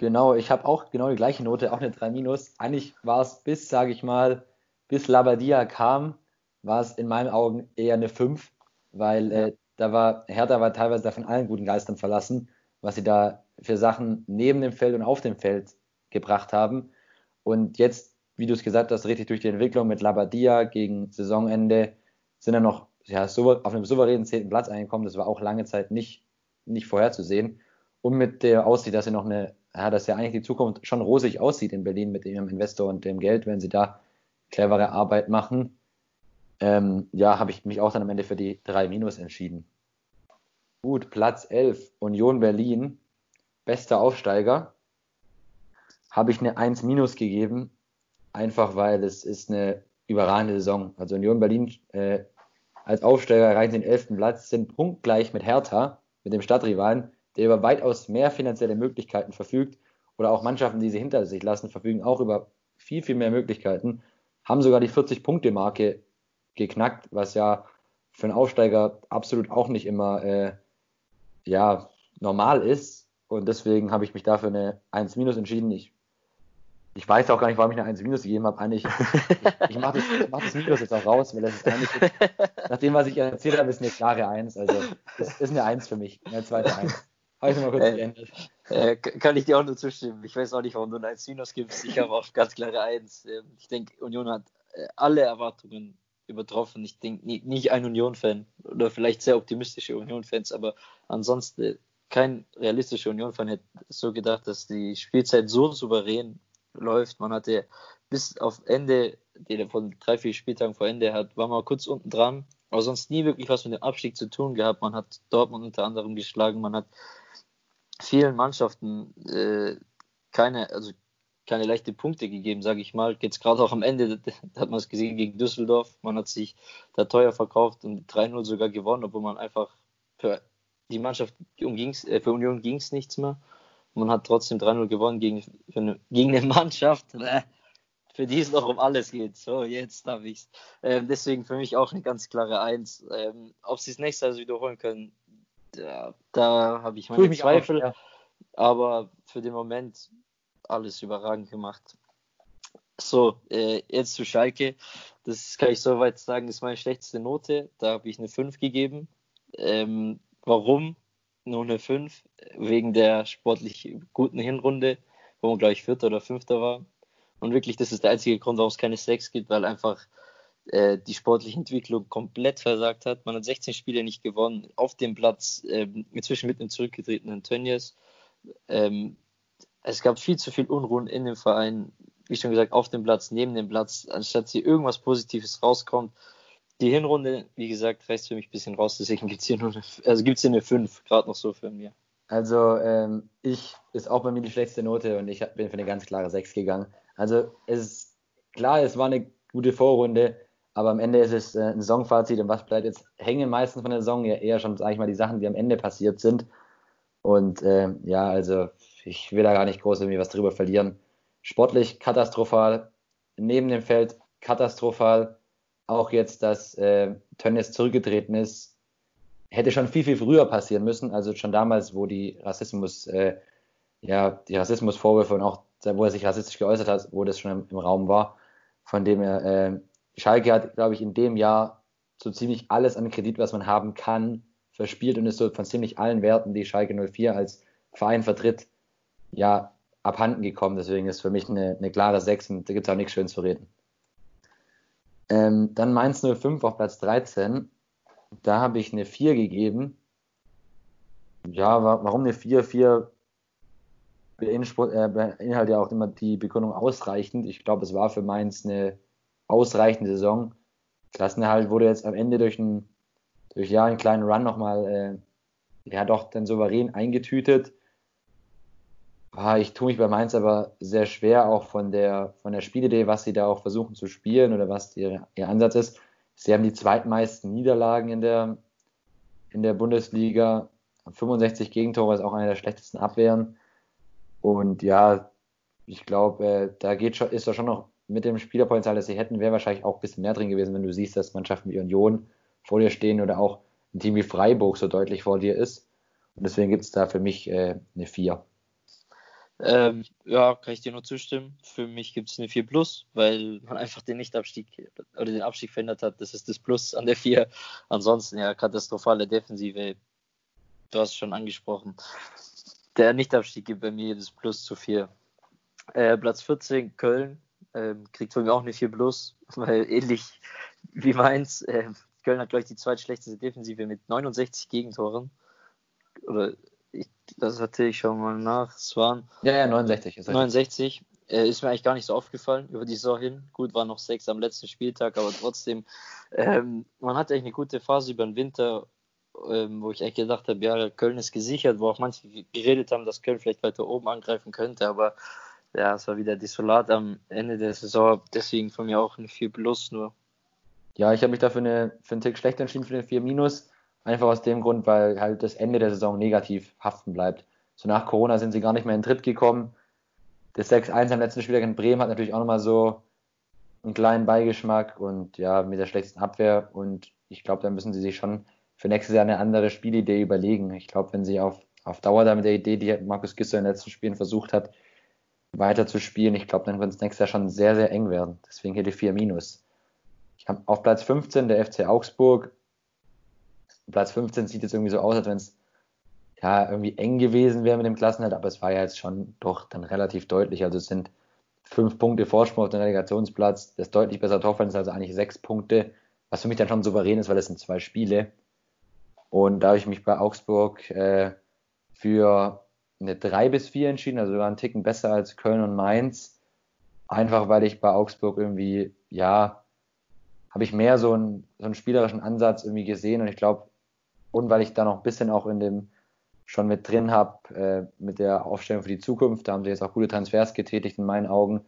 Genau, ich habe auch genau die gleiche Note, auch eine 3 minus. Eigentlich war es bis, sage ich mal, bis Labadia kam, war es in meinen Augen eher eine 5, weil äh, da war Hertha war teilweise davon allen guten Geistern verlassen, was sie da für Sachen neben dem Feld und auf dem Feld gebracht haben. Und jetzt, wie du es gesagt hast, richtig durch die Entwicklung mit Labadia gegen Saisonende sind er noch ja, auf einem souveränen zehnten Platz eingekommen. Das war auch lange Zeit nicht, nicht vorherzusehen. Und mit der Aussicht, dass sie noch eine, ja, dass ja eigentlich die Zukunft schon rosig aussieht in Berlin mit ihrem Investor und dem Geld, wenn sie da clevere Arbeit machen ähm, ja, habe ich mich auch dann am Ende für die 3 Minus entschieden. Gut, Platz 11, Union Berlin, bester Aufsteiger. Habe ich eine 1 Minus gegeben, einfach weil es ist eine überragende Saison. Also Union Berlin äh, als Aufsteiger erreichen den 11. Platz, sind punktgleich mit Hertha, mit dem Stadtrivalen, der über weitaus mehr finanzielle Möglichkeiten verfügt. Oder auch Mannschaften, die sie hinter sich lassen, verfügen auch über viel, viel mehr Möglichkeiten. Haben sogar die 40-Punkte-Marke geknackt, was ja für einen Aufsteiger absolut auch nicht immer äh, ja, normal ist. Und deswegen habe ich mich dafür eine 1 entschieden. Ich, ich weiß auch gar nicht, warum ich eine 1 gegeben habe. Eigentlich, ich, ich mache das, mach das Minus jetzt auch raus, weil das ist eigentlich, nach dem, was ich erzählt habe, ist eine klare 1. Also, das ist eine 1 für mich, eine zweite 1. Habe ich mal kurz äh, geändert. Äh, kann ich dir auch nur zustimmen. Ich weiß auch nicht, warum du eine 1 gibst. Ich habe auch ganz klare 1. Ähm, ich denke, Union hat äh, alle Erwartungen übertroffen. Ich denke nicht ein Union-Fan oder vielleicht sehr optimistische Union-Fans, aber ansonsten kein realistischer Union-Fan hätte so gedacht, dass die Spielzeit so souverän läuft. Man hatte bis auf Ende, von drei, vier Spieltagen vor Ende hat, war man kurz unten dran, aber sonst nie wirklich was mit dem Abstieg zu tun gehabt. Man hat Dortmund unter anderem geschlagen, man hat vielen Mannschaften äh, keine, also keine leichte Punkte gegeben, sage ich mal. Jetzt gerade auch am Ende, da hat man es gesehen gegen Düsseldorf. Man hat sich da teuer verkauft und 3-0 sogar gewonnen, obwohl man einfach für die Mannschaft umging's, äh, für Union ging es nichts mehr. Man hat trotzdem 3-0 gewonnen gegen, eine, gegen eine Mannschaft, äh, für die es noch um alles geht. So, jetzt habe ich es. Ähm, deswegen für mich auch eine ganz klare Eins. Ähm, ob sie es nächstes Jahr wiederholen können, da, habe ich meine Zweifel. Auch, ja. Aber für den Moment alles überragend gemacht. So, äh, jetzt zu Schalke. Das kann ich soweit sagen, ist meine schlechteste Note. Da habe ich eine 5 gegeben. Ähm, warum? Nur eine 5. Wegen der sportlich guten Hinrunde, wo man, glaube ich, Vierter oder Fünfter war. Und wirklich, das ist der einzige Grund, warum es keine 6 gibt, weil einfach äh, die sportliche Entwicklung komplett versagt hat. Man hat 16 Spiele nicht gewonnen. Auf dem Platz, äh, inzwischen mit einem zurückgetretenen Tönnies. Ähm, es gab viel zu viel Unruhen in dem Verein. wie schon gesagt, auf dem Platz, neben dem Platz, anstatt sie irgendwas Positives rauskommt. Die Hinrunde, wie gesagt, reißt für mich ein bisschen raus, deswegen gibt es hier nur eine, also gibt's hier eine 5, gerade noch so für mir. Also ähm, ich ist auch bei mir die schlechteste Note und ich bin für eine ganz klare 6 gegangen. Also es ist klar, es war eine gute Vorrunde, aber am Ende ist es äh, ein Saisonfazit und was bleibt jetzt hängen meistens von der Saison ja eher schon, sage ich mal, die Sachen, die am Ende passiert sind. Und äh, ja, also ich will da gar nicht groß irgendwie was drüber verlieren. Sportlich katastrophal, neben dem Feld katastrophal. Auch jetzt, dass äh, Tönnies zurückgetreten ist, hätte schon viel, viel früher passieren müssen. Also schon damals, wo die Rassismus, äh, ja, die Rassismusvorwürfe und auch, wo er sich rassistisch geäußert hat, wo das schon im, im Raum war. Von dem er, äh, Schalke hat, glaube ich, in dem Jahr so ziemlich alles an Kredit, was man haben kann, verspielt und ist so von ziemlich allen Werten, die Schalke 04 als Verein vertritt, ja, abhanden gekommen. Deswegen ist für mich eine, eine klare 6 und da gibt es auch nichts schön zu reden. Ähm, dann Mainz 05 auf Platz 13. Da habe ich eine 4 gegeben. Ja, warum eine 4? 4 beinhaltet ja auch immer die Begründung ausreichend. Ich glaube, es war für Mainz eine ausreichende Saison. Klassenerhalt wurde jetzt am Ende durch einen, durch ja, einen kleinen Run nochmal, äh, ja, doch dann souverän eingetütet. Ah, ich tue mich bei Mainz aber sehr schwer, auch von der, von der Spielidee, was sie da auch versuchen zu spielen oder was ihr, ihr Ansatz ist. Sie haben die zweitmeisten Niederlagen in der, in der Bundesliga. 65 Gegentore ist auch eine der schlechtesten Abwehren. Und ja, ich glaube, äh, da geht schon, ist da schon noch mit dem Spielerpotenzial, das sie hätten, wäre wahrscheinlich auch ein bisschen mehr drin gewesen, wenn du siehst, dass Mannschaften wie Union vor dir stehen oder auch ein Team wie Freiburg so deutlich vor dir ist. Und deswegen gibt es da für mich äh, eine 4. Ähm, ja, kann ich dir nur zustimmen. Für mich gibt es eine 4 Plus, weil man einfach den Nichtabstieg oder den Abstieg verändert hat. Das ist das Plus an der 4. Ansonsten ja, katastrophale Defensive. Du hast es schon angesprochen. Der Nichtabstieg gibt bei mir das Plus zu 4. Äh, Platz 14, Köln. Ähm, kriegt von mir auch eine 4 Plus, weil ähnlich wie meins, äh, Köln hat, glaube ich, die zweitschlechteste Defensive mit 69 Gegentoren. Oder ich, das hatte ich schon mal nach. Es waren. Ja, ja, 69. Ist 69. Äh, ist mir eigentlich gar nicht so aufgefallen über die Saison hin. Gut, waren noch sechs am letzten Spieltag, aber trotzdem, ähm, man hatte eigentlich eine gute Phase über den Winter, ähm, wo ich eigentlich gedacht habe, ja, Köln ist gesichert, wo auch manche geredet haben, dass Köln vielleicht weiter oben angreifen könnte, aber ja, es war wieder desolat am Ende der Saison, deswegen von mir auch eine 4 Plus nur. Ja, ich habe mich dafür eine, für einen Tick schlecht entschieden, für eine 4 Minus. Einfach aus dem Grund, weil halt das Ende der Saison negativ haften bleibt. So nach Corona sind sie gar nicht mehr in den Tritt gekommen. Das 6-1 am letzten Spieltag in Bremen hat natürlich auch nochmal so einen kleinen Beigeschmack und ja, mit der schlechtesten Abwehr. Und ich glaube, da müssen sie sich schon für nächstes Jahr eine andere Spielidee überlegen. Ich glaube, wenn sie auf, auf Dauer da mit der Idee, die Markus Gisser in den letzten Spielen versucht hat, weiter zu spielen, ich glaube, dann wird es nächstes Jahr schon sehr, sehr eng werden. Deswegen hier die 4 Minus. Ich habe auf Platz 15 der FC Augsburg Platz 15 sieht jetzt irgendwie so aus, als wenn es ja irgendwie eng gewesen wäre mit dem Klassenhalt, aber es war ja jetzt schon doch dann relativ deutlich. Also es sind fünf Punkte Vorsprung auf den Relegationsplatz, das deutlich besser Torverhältnis, also eigentlich sechs Punkte, was für mich dann schon souverän ist, weil das sind zwei Spiele. Und da habe ich mich bei Augsburg äh, für eine 3 bis 4 entschieden, also sogar einen Ticken besser als Köln und Mainz. Einfach weil ich bei Augsburg irgendwie, ja, habe ich mehr so einen, so einen spielerischen Ansatz irgendwie gesehen und ich glaube, und weil ich da noch ein bisschen auch in dem schon mit drin habe, äh, mit der Aufstellung für die Zukunft. Da haben sie jetzt auch gute Transfers getätigt in meinen Augen,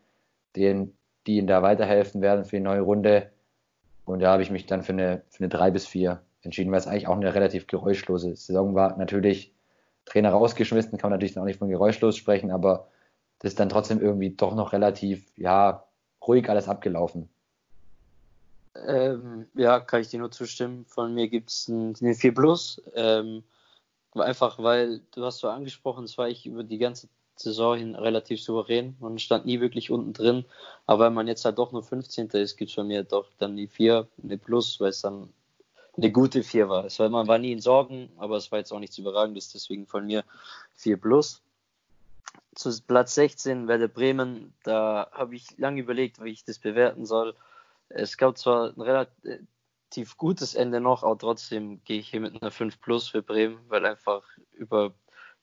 denen, die ihnen da weiterhelfen werden für die neue Runde. Und da habe ich mich dann für eine, für eine 3 bis 4 entschieden, weil es eigentlich auch eine relativ geräuschlose Saison war. Natürlich Trainer rausgeschmissen, kann man natürlich auch nicht von geräuschlos sprechen, aber das ist dann trotzdem irgendwie doch noch relativ, ja, ruhig alles abgelaufen. Ähm, ja, kann ich dir nur zustimmen. Von mir gibt es eine 4 Plus. Ähm, einfach weil, du hast so angesprochen, es war ich über die ganze Saison hin relativ souverän. Man stand nie wirklich unten drin. Aber wenn man jetzt halt doch nur 15. ist, gibt es von mir doch dann die 4, eine Plus, weil es dann eine gute 4 war. Es war, man war nie in Sorgen, aber es war jetzt auch nichts Überragendes, deswegen von mir 4 Plus. Zu Platz 16 Werder Bremen, da habe ich lange überlegt, wie ich das bewerten soll. Es gab zwar ein relativ gutes Ende noch, aber trotzdem gehe ich hier mit einer 5 Plus für Bremen, weil einfach über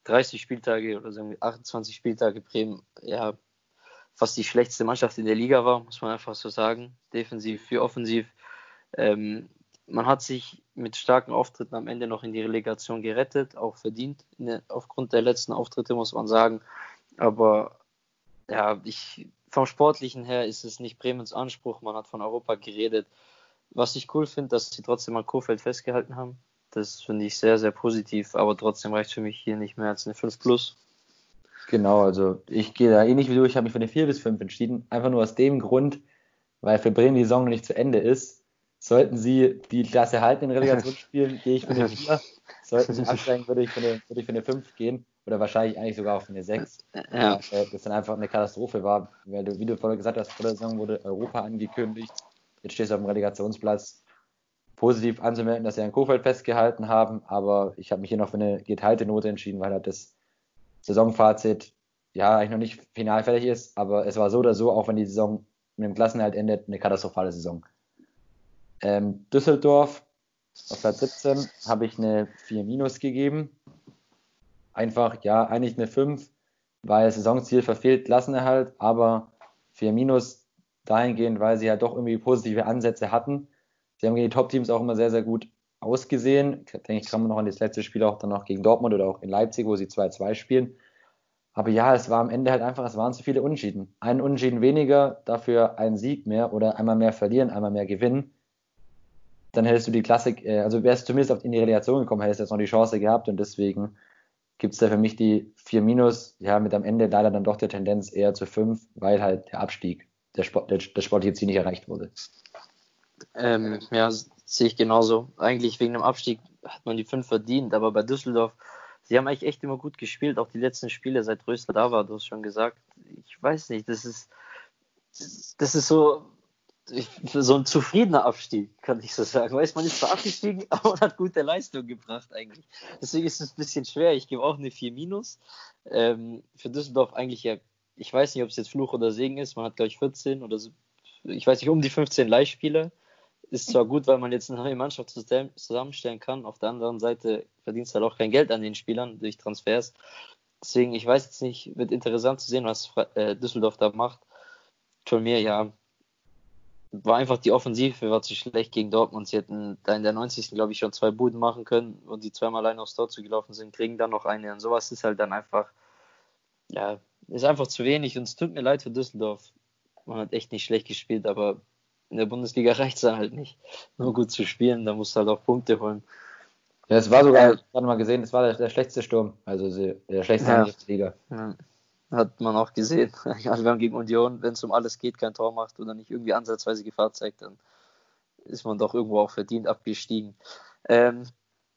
30 Spieltage oder sagen wir 28 Spieltage Bremen ja fast die schlechteste Mannschaft in der Liga war, muss man einfach so sagen. Defensiv wie offensiv. Ähm, man hat sich mit starken Auftritten am Ende noch in die Relegation gerettet, auch verdient, der, aufgrund der letzten Auftritte, muss man sagen. Aber ja, ich, vom Sportlichen her ist es nicht Bremens Anspruch. Man hat von Europa geredet. Was ich cool finde, dass sie trotzdem an Kofeld festgehalten haben. Das finde ich sehr, sehr positiv, aber trotzdem reicht für mich hier nicht mehr als eine 5 Plus. Genau, also ich gehe da ähnlich wie du, ich habe mich für eine 4 bis 5 entschieden. Einfach nur aus dem Grund, weil für Bremen die Saison noch nicht zu Ende ist. Sollten sie die Klasse halten in Relegationsspielen, gehe ich für eine 4. Sollten sie absteigen, würde ich, für eine, würde ich für eine 5 gehen. Oder wahrscheinlich eigentlich sogar auf eine 6. Ja. Äh, das dann einfach eine Katastrophe war. Weil du, wie du vorher gesagt hast, vor der Saison wurde Europa angekündigt. Jetzt stehst du auf dem Relegationsplatz. Positiv anzumelden, dass sie an Kofeld festgehalten haben, aber ich habe mich hier noch für eine geteilte Note entschieden, weil halt das Saisonfazit ja eigentlich noch nicht final fertig ist, aber es war so oder so, auch wenn die Saison mit dem Klassenhalt endet, eine katastrophale Saison. Ähm, Düsseldorf auf Platz 17 habe ich eine 4 minus gegeben. Einfach, ja, eigentlich eine 5, weil Saisonziel verfehlt Klassenerhalt, aber 4 minus dahingehend, weil sie halt doch irgendwie positive Ansätze hatten. Sie haben gegen die Top-Teams auch immer sehr, sehr gut ausgesehen. Denke ich, kann man noch an das letzte Spiel auch dann noch gegen Dortmund oder auch in Leipzig, wo sie 2-2 spielen. Aber ja, es war am Ende halt einfach, es waren zu viele Unschieden. Ein Unschieden weniger, dafür ein Sieg mehr oder einmal mehr verlieren, einmal mehr gewinnen. Dann hättest du die Klassik, äh, also wärst du zumindest in die Relegation gekommen, hättest du jetzt noch die Chance gehabt und deswegen gibt es da für mich die 4 Minus, ja, mit am Ende leider dann doch der Tendenz eher zu 5, weil halt der Abstieg, der, Sport, der, der sportliche Ziel nicht erreicht wurde. Ähm, ja, sehe ich genauso. Eigentlich wegen dem Abstieg hat man die 5 verdient, aber bei Düsseldorf sie haben eigentlich echt immer gut gespielt, auch die letzten Spiele, seit Rösler da war, du hast schon gesagt. Ich weiß nicht, das ist, das ist so, so ein zufriedener Abstieg, kann ich so sagen. Weiß man ist zwar abgestiegen, aber man hat gute Leistung gebracht eigentlich. Deswegen ist es ein bisschen schwer. Ich gebe auch eine 4 minus. Ähm, für Düsseldorf eigentlich ja, ich weiß nicht, ob es jetzt Fluch oder Segen ist. Man hat, glaube ich, 14 oder so, ich weiß nicht, um die 15 Leihspieler ist zwar gut, weil man jetzt eine neue Mannschaft zusammenstellen kann. Auf der anderen Seite verdienst du halt auch kein Geld an den Spielern durch Transfers. Deswegen, ich weiß jetzt nicht, wird interessant zu sehen, was äh, Düsseldorf da macht. Von mir, ja, war einfach die Offensive war zu schlecht gegen Dortmund. Sie hätten da in der 90. glaube ich schon zwei Buden machen können und die zweimal allein aufs Tor zugelaufen sind, kriegen dann noch eine. Und sowas ist halt dann einfach, ja, ist einfach zu wenig und es tut mir leid für Düsseldorf. Man hat echt nicht schlecht gespielt, aber in der Bundesliga reicht es halt nicht, nur gut zu spielen, da musst du halt auch Punkte holen. Ja, es war sogar, ich habe mal gesehen, es war der, der, schlechteste Sturm, also der schlechteste ja. Liga. Ja. Hat man auch gesehen. Also wir haben gegen Union, wenn es um alles geht, kein Tor macht oder nicht irgendwie ansatzweise Gefahr zeigt, dann ist man doch irgendwo auch verdient abgestiegen. Ähm,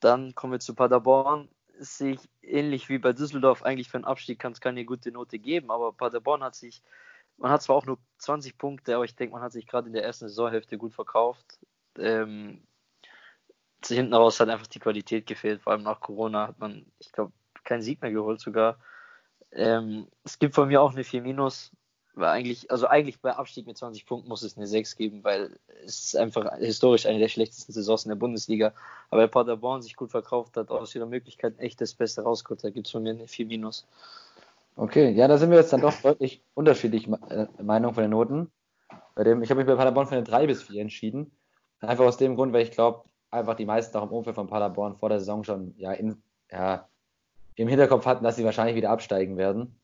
dann kommen wir zu Paderborn. Sehe ich ähnlich wie bei Düsseldorf, eigentlich für einen Abstieg kann es keine gute Note geben, aber Paderborn hat sich man hat zwar auch nur 20 Punkte, aber ich denke, man hat sich gerade in der ersten Saisonhälfte gut verkauft. Ähm, hinten raus hat einfach die Qualität gefehlt, vor allem nach Corona hat man, ich glaube, keinen Sieg mehr geholt sogar. Ähm, es gibt von mir auch eine 4 Minus, weil eigentlich, also eigentlich bei Abstieg mit 20 Punkten muss es eine 6 geben, weil es ist einfach historisch eine der schlechtesten Saisons in der Bundesliga. Aber Paderborn sich gut verkauft hat, aus ihrer Möglichkeit echt das Beste rausgeholt, da gibt es von mir eine 4 Minus. Okay, ja, da sind wir jetzt dann doch deutlich unterschiedlich äh, Meinung von den Noten. Bei dem, ich habe mich bei Paderborn für eine 3 bis 4 entschieden. Einfach aus dem Grund, weil ich glaube, einfach die meisten auch im Umfeld von Paderborn vor der Saison schon ja, in, ja, im Hinterkopf hatten, dass sie wahrscheinlich wieder absteigen werden.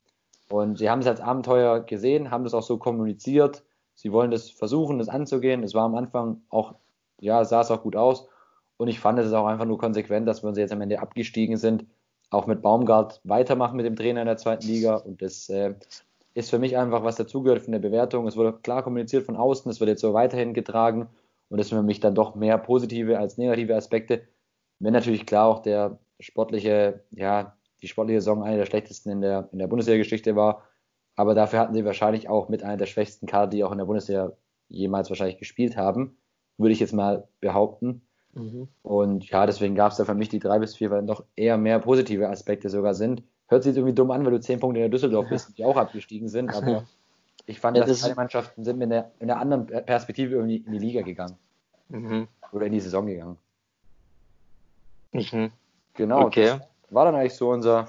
Und sie haben es als Abenteuer gesehen, haben das auch so kommuniziert. Sie wollen das versuchen, das anzugehen. Es war am Anfang auch, ja, sah es auch gut aus. Und ich fand es auch einfach nur konsequent, dass wir uns jetzt am Ende abgestiegen sind auch mit Baumgart weitermachen mit dem Trainer in der zweiten Liga. Und das äh, ist für mich einfach, was dazugehört von der Bewertung. Es wurde klar kommuniziert von außen, es wird jetzt so weiterhin getragen. Und das sind für mich dann doch mehr positive als negative Aspekte. Wenn natürlich klar auch der sportliche, ja, die sportliche Saison eine der schlechtesten in der, in der Bundesliga-Geschichte war. Aber dafür hatten sie wahrscheinlich auch mit einer der schwächsten Kader, die auch in der Bundesliga jemals wahrscheinlich gespielt haben, würde ich jetzt mal behaupten. Mhm. Und ja, deswegen gab es da für mich die drei bis vier, weil doch eher mehr positive Aspekte sogar sind. Hört sich irgendwie dumm an, weil du zehn Punkte in der Düsseldorf bist, die auch abgestiegen sind, aber ich fand, ja, dass beide Mannschaften sind mit einer, in einer anderen Perspektive irgendwie in die Liga gegangen. Mhm. Oder in die Saison gegangen. Mhm. Genau. Okay. War dann eigentlich so unser,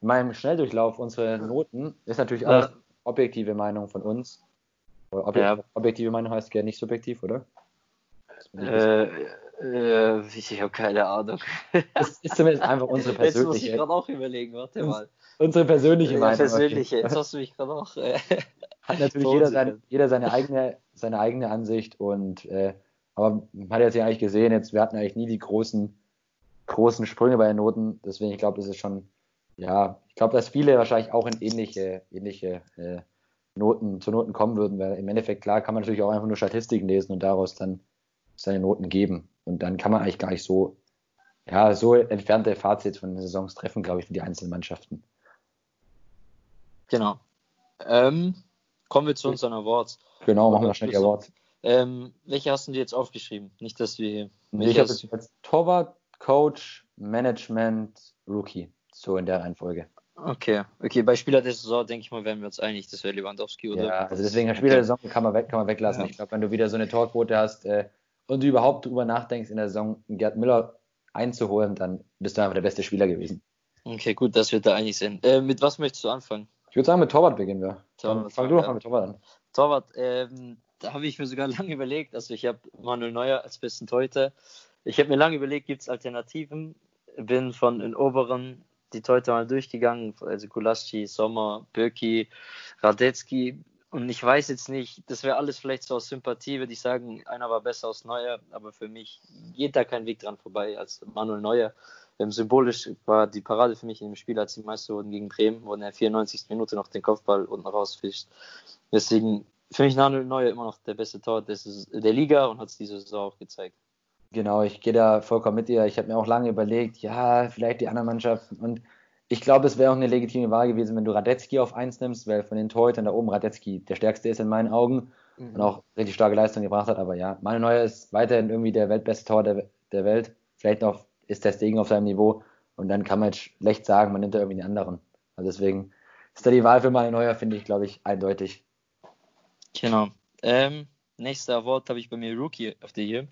in meinem Schnelldurchlauf unsere Noten. Ist natürlich alles objektive Meinung von uns. Objek ja. Objektive Meinung heißt ja nicht subjektiv, oder? Äh, äh, ich habe keine Ahnung. Das ist zumindest einfach unsere persönliche. Jetzt muss ich gerade auch überlegen, warte mal. Unsere persönliche Meinung. Ja, persönliche, jetzt hast du mich gerade auch. Äh, hat natürlich jeder, sein, jeder, seine, eigene, seine eigene Ansicht und äh, aber man hat jetzt ja eigentlich gesehen, jetzt, wir hatten eigentlich nie die großen, großen Sprünge bei den Noten, deswegen ich glaube, das ist schon, ja, ich glaube, dass viele wahrscheinlich auch in ähnliche, ähnliche äh, Noten, zu Noten kommen würden, weil im Endeffekt, klar, kann man natürlich auch einfach nur Statistiken lesen und daraus dann seine Noten geben. Und dann kann man eigentlich gar nicht so, ja, so entfernte Fazits von den Saisons treffen, glaube ich, für die einzelnen Mannschaften. Genau. Ähm, kommen wir zu unseren Awards. Genau, machen wir schnell die Awards. Ähm, welche hast du dir jetzt aufgeschrieben? Nicht, dass wir. Nee, ich habe jetzt Torwart, Coach, Management, Rookie. So in der Reihenfolge. Okay, okay. Bei Spieler der Saison denke ich mal, wären wir uns einig, das wäre Lewandowski, oder? Ja, also deswegen Spieler der Saison kann man, weg, kann man weglassen. Ja. Ich glaube, wenn du wieder so eine Torquote hast äh, und du überhaupt drüber nachdenkst, in der Saison Gerd Müller einzuholen, dann bist du einfach der beste Spieler gewesen. Okay, gut, dass wir da einig sind. Äh, mit was möchtest du anfangen? Ich würde sagen, mit Torwart beginnen wir. Torwart, fang du doch mal mit Torwart an. Torwart, ähm, da habe ich mir sogar lange überlegt. Also ich habe Manuel Neuer als besten Torhüter. Ich habe mir lange überlegt, gibt es Alternativen? Bin von den oberen die Torhüter mal durchgegangen, also Gulaschi, Sommer, Birki, Radetzky. Und ich weiß jetzt nicht, das wäre alles vielleicht so aus Sympathie, würde ich sagen, einer war besser als Neuer, aber für mich geht da kein Weg dran vorbei als Manuel Neuer. Ähm, symbolisch war die Parade für mich in dem Spiel, als die Meister wurden gegen Bremen, wo in der 94. Minute noch den Kopfball unten rausfischt. Deswegen für mich Manuel Neuer immer noch der beste Tor der Liga und hat es diese Saison auch gezeigt. Genau, ich gehe da vollkommen mit dir. Ich habe mir auch lange überlegt, ja, vielleicht die anderen Mannschaften. Und ich glaube, es wäre auch eine legitime Wahl gewesen, wenn du Radetzky auf 1 nimmst, weil von den Torhütern da oben Radetzky der stärkste ist in meinen Augen mhm. und auch richtig starke Leistung gebracht hat. Aber ja, Manuel Neuer ist weiterhin irgendwie der weltbeste Tor der, der Welt. Vielleicht noch ist der Stegen auf seinem Niveau. Und dann kann man jetzt schlecht sagen, man nimmt da irgendwie einen anderen. Also deswegen ist da die Wahl für Manuel Neuer, finde ich, glaube ich, eindeutig. Genau. Ähm, nächster Award habe ich bei mir Rookie of the Year.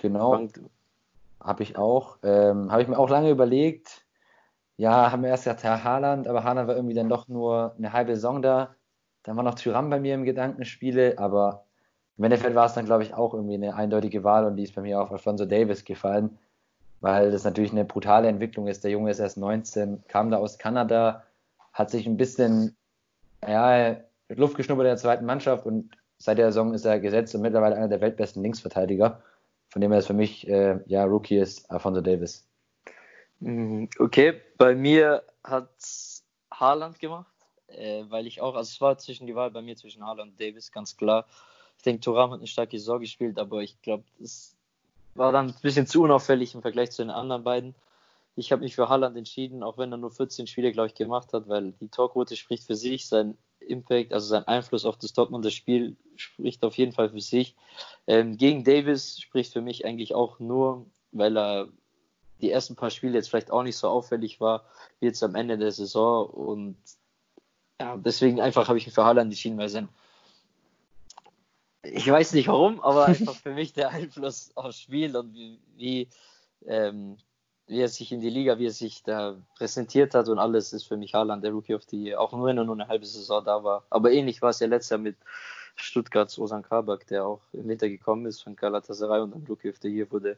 Genau. Habe ich auch. Ähm, habe ich mir auch lange überlegt. Ja, haben wir erst gesagt, Herr Haaland, aber Haaland war irgendwie dann doch nur eine halbe Saison da. Dann war noch Tyram bei mir im Gedankenspiele, aber im Endeffekt war es dann, glaube ich, auch irgendwie eine eindeutige Wahl und die ist bei mir auf Alfonso Davis gefallen, weil das natürlich eine brutale Entwicklung ist. Der Junge ist erst 19, kam da aus Kanada, hat sich ein bisschen ja, Luft geschnuppert in der zweiten Mannschaft und seit der Saison ist er gesetzt und mittlerweile einer der weltbesten Linksverteidiger. Von dem her ist für mich, äh, ja, Rookie ist Alfonso Davis. Mhm, okay, bei mir hat Haaland gemacht, äh, weil ich auch, also es war zwischen die Wahl bei mir zwischen Haaland und Davis, ganz klar. Ich denke, Thuram hat eine starke Saison gespielt, aber ich glaube, es war dann ein bisschen zu unauffällig im Vergleich zu den anderen beiden. Ich habe mich für Haaland entschieden, auch wenn er nur 14 Spiele, glaube ich, gemacht hat, weil die Torquote spricht für sich. Sein Impact, also sein Einfluss auf das Dortmunder Spiel spricht auf jeden Fall für sich. Ähm, gegen Davis spricht für mich eigentlich auch nur, weil er die ersten paar Spiele jetzt vielleicht auch nicht so auffällig war wie jetzt am Ende der Saison und ja, deswegen einfach habe ich mich für Haaland entschieden, weil sein ich weiß nicht warum, aber einfach für mich der Einfluss aufs Spiel und wie, wie ähm, wie er sich in die Liga, wie er sich da präsentiert hat und alles ist für mich Haaland der Rookie of the Year, auch wenn er nur eine halbe Saison da war. Aber ähnlich war es ja letztes Jahr mit Stuttgarts Osan Kabak, der auch im Winter gekommen ist von Galatasaray und dann Rookie of the Year wurde.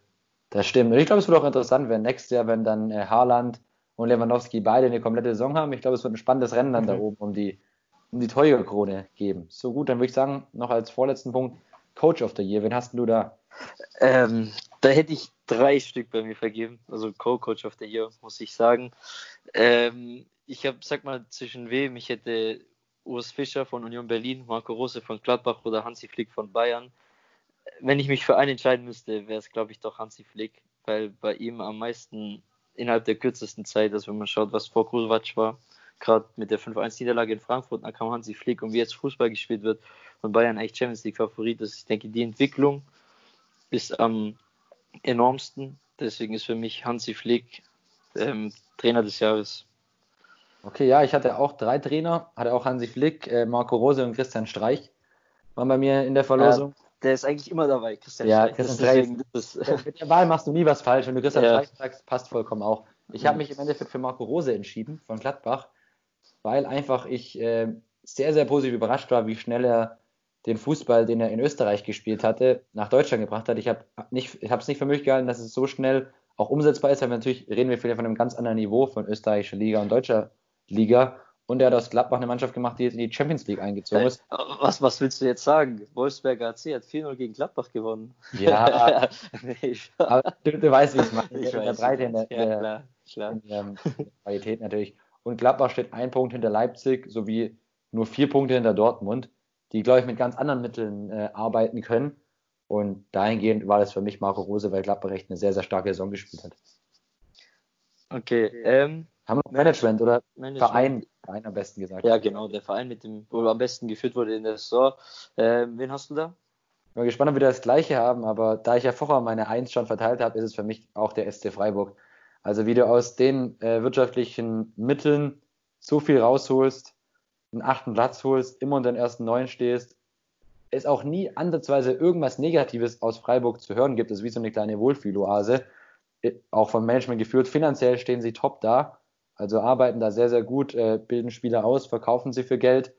Das stimmt. Und ich glaube, es wird auch interessant, wenn nächstes Jahr, wenn dann äh, Haaland und Lewandowski beide eine komplette Saison haben. Ich glaube, es wird ein spannendes Rennen dann mhm. da oben um die, um die Torjägerkrone geben. So gut, dann würde ich sagen, noch als vorletzten Punkt, Coach of the Year. Wen hast du da? Ähm, da hätte ich drei Stück bei mir vergeben, also Co-Coach of the Year, muss ich sagen. Ähm, ich habe, sag mal, zwischen wem, ich hätte Urs Fischer von Union Berlin, Marco Rose von Gladbach oder Hansi Flick von Bayern. Wenn ich mich für einen entscheiden müsste, wäre es, glaube ich, doch Hansi Flick, weil bei ihm am meisten innerhalb der kürzesten Zeit, also wenn man schaut, was vor Kovac war, gerade mit der 5-1-Niederlage in Frankfurt, dann kam Hansi Flick und wie jetzt Fußball gespielt wird und Bayern eigentlich Champions League Favorit ist. Ich denke, die Entwicklung ist am enormsten. Deswegen ist für mich Hansi Flick ähm, Trainer des Jahres. Okay, ja, ich hatte auch drei Trainer, hatte auch Hansi Flick, äh, Marco Rose und Christian Streich waren bei mir in der Verlosung. Ja, der ist eigentlich immer dabei, Christian ja, Streich. Christian Streich ist, ist, mit der Wahl machst du nie was falsch. Wenn du Christian ja. Streich sagst, passt vollkommen auch. Ich habe mich im Endeffekt für Marco Rose entschieden von Gladbach, weil einfach ich äh, sehr, sehr positiv überrascht war, wie schnell er den Fußball, den er in Österreich gespielt hatte, nach Deutschland gebracht hat. Ich habe nicht, es nicht für möglich gehalten, dass es so schnell auch umsetzbar ist, weil natürlich reden wir vielleicht von einem ganz anderen Niveau von österreichischer Liga und deutscher Liga. Und er hat aus Gladbach eine Mannschaft gemacht, die jetzt in die Champions League eingezogen ist. Was, was willst du jetzt sagen? Wolfsberger AC hat 4-0 gegen Gladbach gewonnen. Ja, nee, aber du, du, weißt, wie ich es meine. Ich in der Breite, in der, ja, klar, klar. In der Qualität natürlich. Und Gladbach steht ein Punkt hinter Leipzig sowie nur vier Punkte hinter Dortmund, die, glaube ich, mit ganz anderen Mitteln äh, arbeiten können. Und dahingehend war das für mich Marco Rose, weil Gladbach echt eine sehr, sehr starke Saison gespielt hat. Okay. Ähm, Haben wir noch Management oder Management. Verein, Verein am besten gesagt? Ja, genau, der Verein, mit dem, wo am besten geführt wurde in der Saison. Ähm, wen hast du da? Ich bin gespannt, ob wir das gleiche haben, aber da ich ja vorher meine Eins schon verteilt habe, ist es für mich auch der SC Freiburg. Also wie du aus den äh, wirtschaftlichen Mitteln so viel rausholst, einen achten Platz holst, immer unter den ersten neun stehst, es auch nie ansatzweise irgendwas Negatives aus Freiburg zu hören gibt. Das ist wie so eine kleine Wohlfühloase. Auch vom Management geführt. Finanziell stehen sie top da. Also arbeiten da sehr, sehr gut, äh, bilden Spieler aus, verkaufen sie für Geld.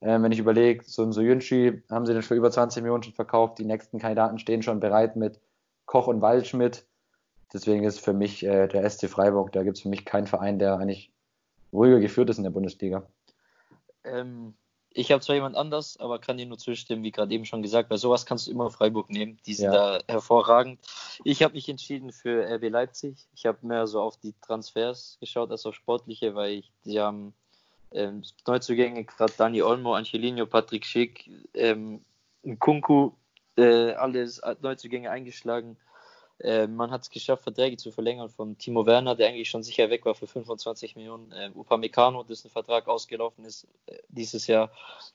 Ähm, wenn ich überlege, so ein Soyunchi haben sie dann für über 20 Millionen schon verkauft. Die nächsten Kandidaten stehen schon bereit mit Koch und Waldschmidt. Deswegen ist für mich äh, der SC Freiburg, da gibt es für mich keinen Verein, der eigentlich ruhiger geführt ist in der Bundesliga. Ähm, ich habe zwar jemand anders, aber kann dir nur zustimmen, wie gerade eben schon gesagt, weil sowas kannst du immer Freiburg nehmen. Die sind ja. da hervorragend. Ich habe mich entschieden für RB Leipzig. Ich habe mehr so auf die Transfers geschaut als auf sportliche, weil ich, die haben ähm, Neuzugänge, gerade Dani Olmo, Angelino, Patrick Schick, ähm, Kunku, äh, alles Neuzugänge eingeschlagen. Äh, man hat es geschafft, Verträge zu verlängern von Timo Werner, der eigentlich schon sicher weg war für 25 Millionen. Äh, Upamecano, dessen Vertrag ausgelaufen ist äh, dieses Jahr,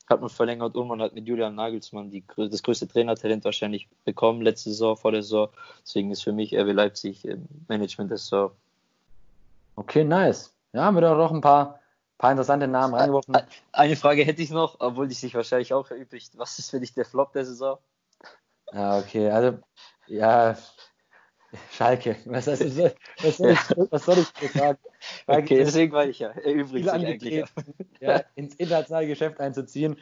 hat man verlängert und man hat mit Julian Nagelsmann die, das größte Trainertalent wahrscheinlich bekommen letzte Saison, vor der Saison. Deswegen ist für mich RB Leipzig äh, Management der Saison. Okay, nice. Ja, haben wir da noch ein paar, paar interessante Namen reingeworfen. Eine Frage hätte ich noch, obwohl die sich wahrscheinlich auch erübrigt. Was ist für dich der Flop der Saison? Ja, okay, also ja, Schalke. Was, heißt, was, soll, ich, was soll ich dir sagen? Schalke okay, deswegen war ich ja übrigens eigentlich. Ja, ins internationale Geschäft einzuziehen.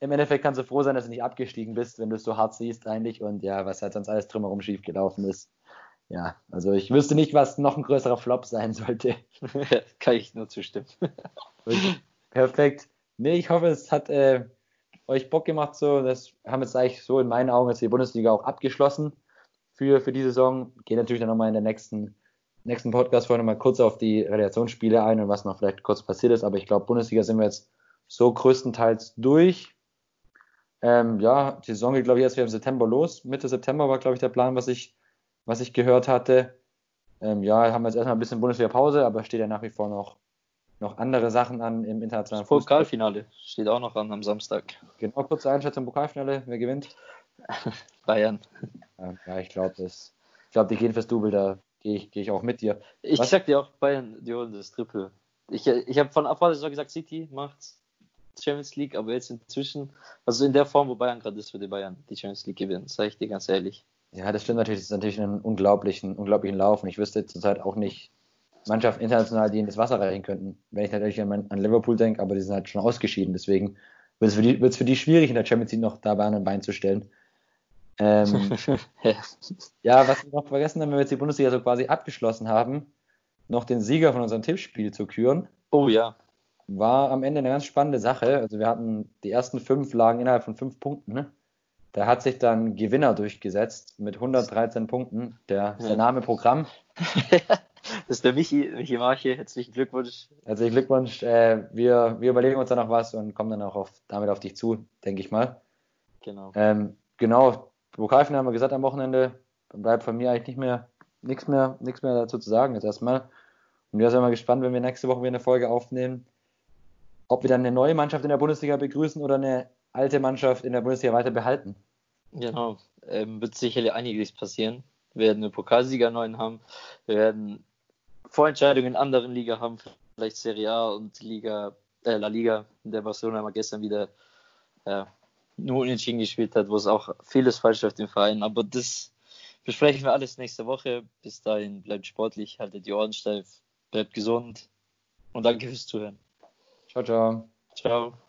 Im Endeffekt kannst du froh sein, dass du nicht abgestiegen bist, wenn du es so hart siehst eigentlich und ja, was halt sonst alles drumherum schief gelaufen ist. Ja, also ich wüsste nicht, was noch ein größerer Flop sein sollte. Kann ich nur zustimmen. Perfekt. Nee, ich hoffe, es hat äh, euch Bock gemacht. So, das haben jetzt eigentlich so in meinen Augen jetzt die Bundesliga auch abgeschlossen für, für die Saison. Gehe natürlich dann nochmal in der nächsten, nächsten Podcast-Folge mal kurz auf die Relegationsspiele ein und was noch vielleicht kurz passiert ist. Aber ich glaube, Bundesliga sind wir jetzt so größtenteils durch. Ähm, ja, die Saison geht, glaube ich, erst wieder im September los. Mitte September war, glaube ich, der Plan, was ich, was ich gehört hatte. Ähm, ja, haben wir jetzt erstmal ein bisschen Bundesliga-Pause, aber steht ja nach wie vor noch, noch andere Sachen an im internationalen Fußball. Pokalfinale steht auch noch an am Samstag. Genau, kurze Einschätzung Pokalfinale. Wer gewinnt? Bayern. Ja, ich glaube, das, ich glaube, die gehen fürs Double, da gehe ich, geh ich auch mit dir. Ich Was? sag dir auch, Bayern, die holen das Triple. Ich, ich habe von Anfang an gesagt, City macht Champions League, aber jetzt inzwischen, also in der Form, wo Bayern gerade ist, für die Bayern die Champions League gewinnen, sage ich dir ganz ehrlich. Ja, das stimmt natürlich. Das ist natürlich ein unglaublichen, unglaublichen Lauf. Und ich wüsste zurzeit auch nicht Mannschaften international, die in das Wasser reichen könnten. Wenn ich natürlich an, an Liverpool denke, aber die sind halt schon ausgeschieden. Deswegen wird es für die, für die schwierig, in der Champions League noch da Bahn und Bein zu stellen. Ähm, ja, was wir noch vergessen haben, wenn wir jetzt die Bundesliga so quasi abgeschlossen haben, noch den Sieger von unserem Tippspiel zu küren. Oh ja. War am Ende eine ganz spannende Sache. Also wir hatten die ersten fünf lagen innerhalb von fünf Punkten. Ne? Da hat sich dann Gewinner durchgesetzt mit 113 Punkten. Der, ja. der Name Programm. das ist der Michi, Michi Marche. Herzlichen Glückwunsch. Herzlichen Glückwunsch. Äh, wir, wir überlegen uns dann noch was und kommen dann auch auf, damit auf dich zu, denke ich mal. Genau. Ähm, genau, Pokalfinale haben wir gesagt am Wochenende. Dann bleibt von mir eigentlich nicht mehr nichts mehr, nichts mehr dazu zu sagen jetzt erstmal. Und wir sind mal gespannt, wenn wir nächste Woche wieder eine Folge aufnehmen, ob wir dann eine neue Mannschaft in der Bundesliga begrüßen oder eine alte Mannschaft in der Bundesliga weiter behalten. Genau, ähm, wird sicherlich einiges passieren. Wir werden einen Pokalsieger neuen haben. Wir werden Vorentscheidungen in anderen Liga haben, vielleicht Serie A und Liga, äh, La Liga, in der Barcelona mal gestern wieder äh, nur unentschieden gespielt hat, wo es auch vieles falsch läuft im Verein. Aber das besprechen wir alles nächste Woche. Bis dahin bleibt sportlich, haltet die Ohren steif, bleibt gesund und danke fürs Zuhören. Ciao, ciao. Ciao.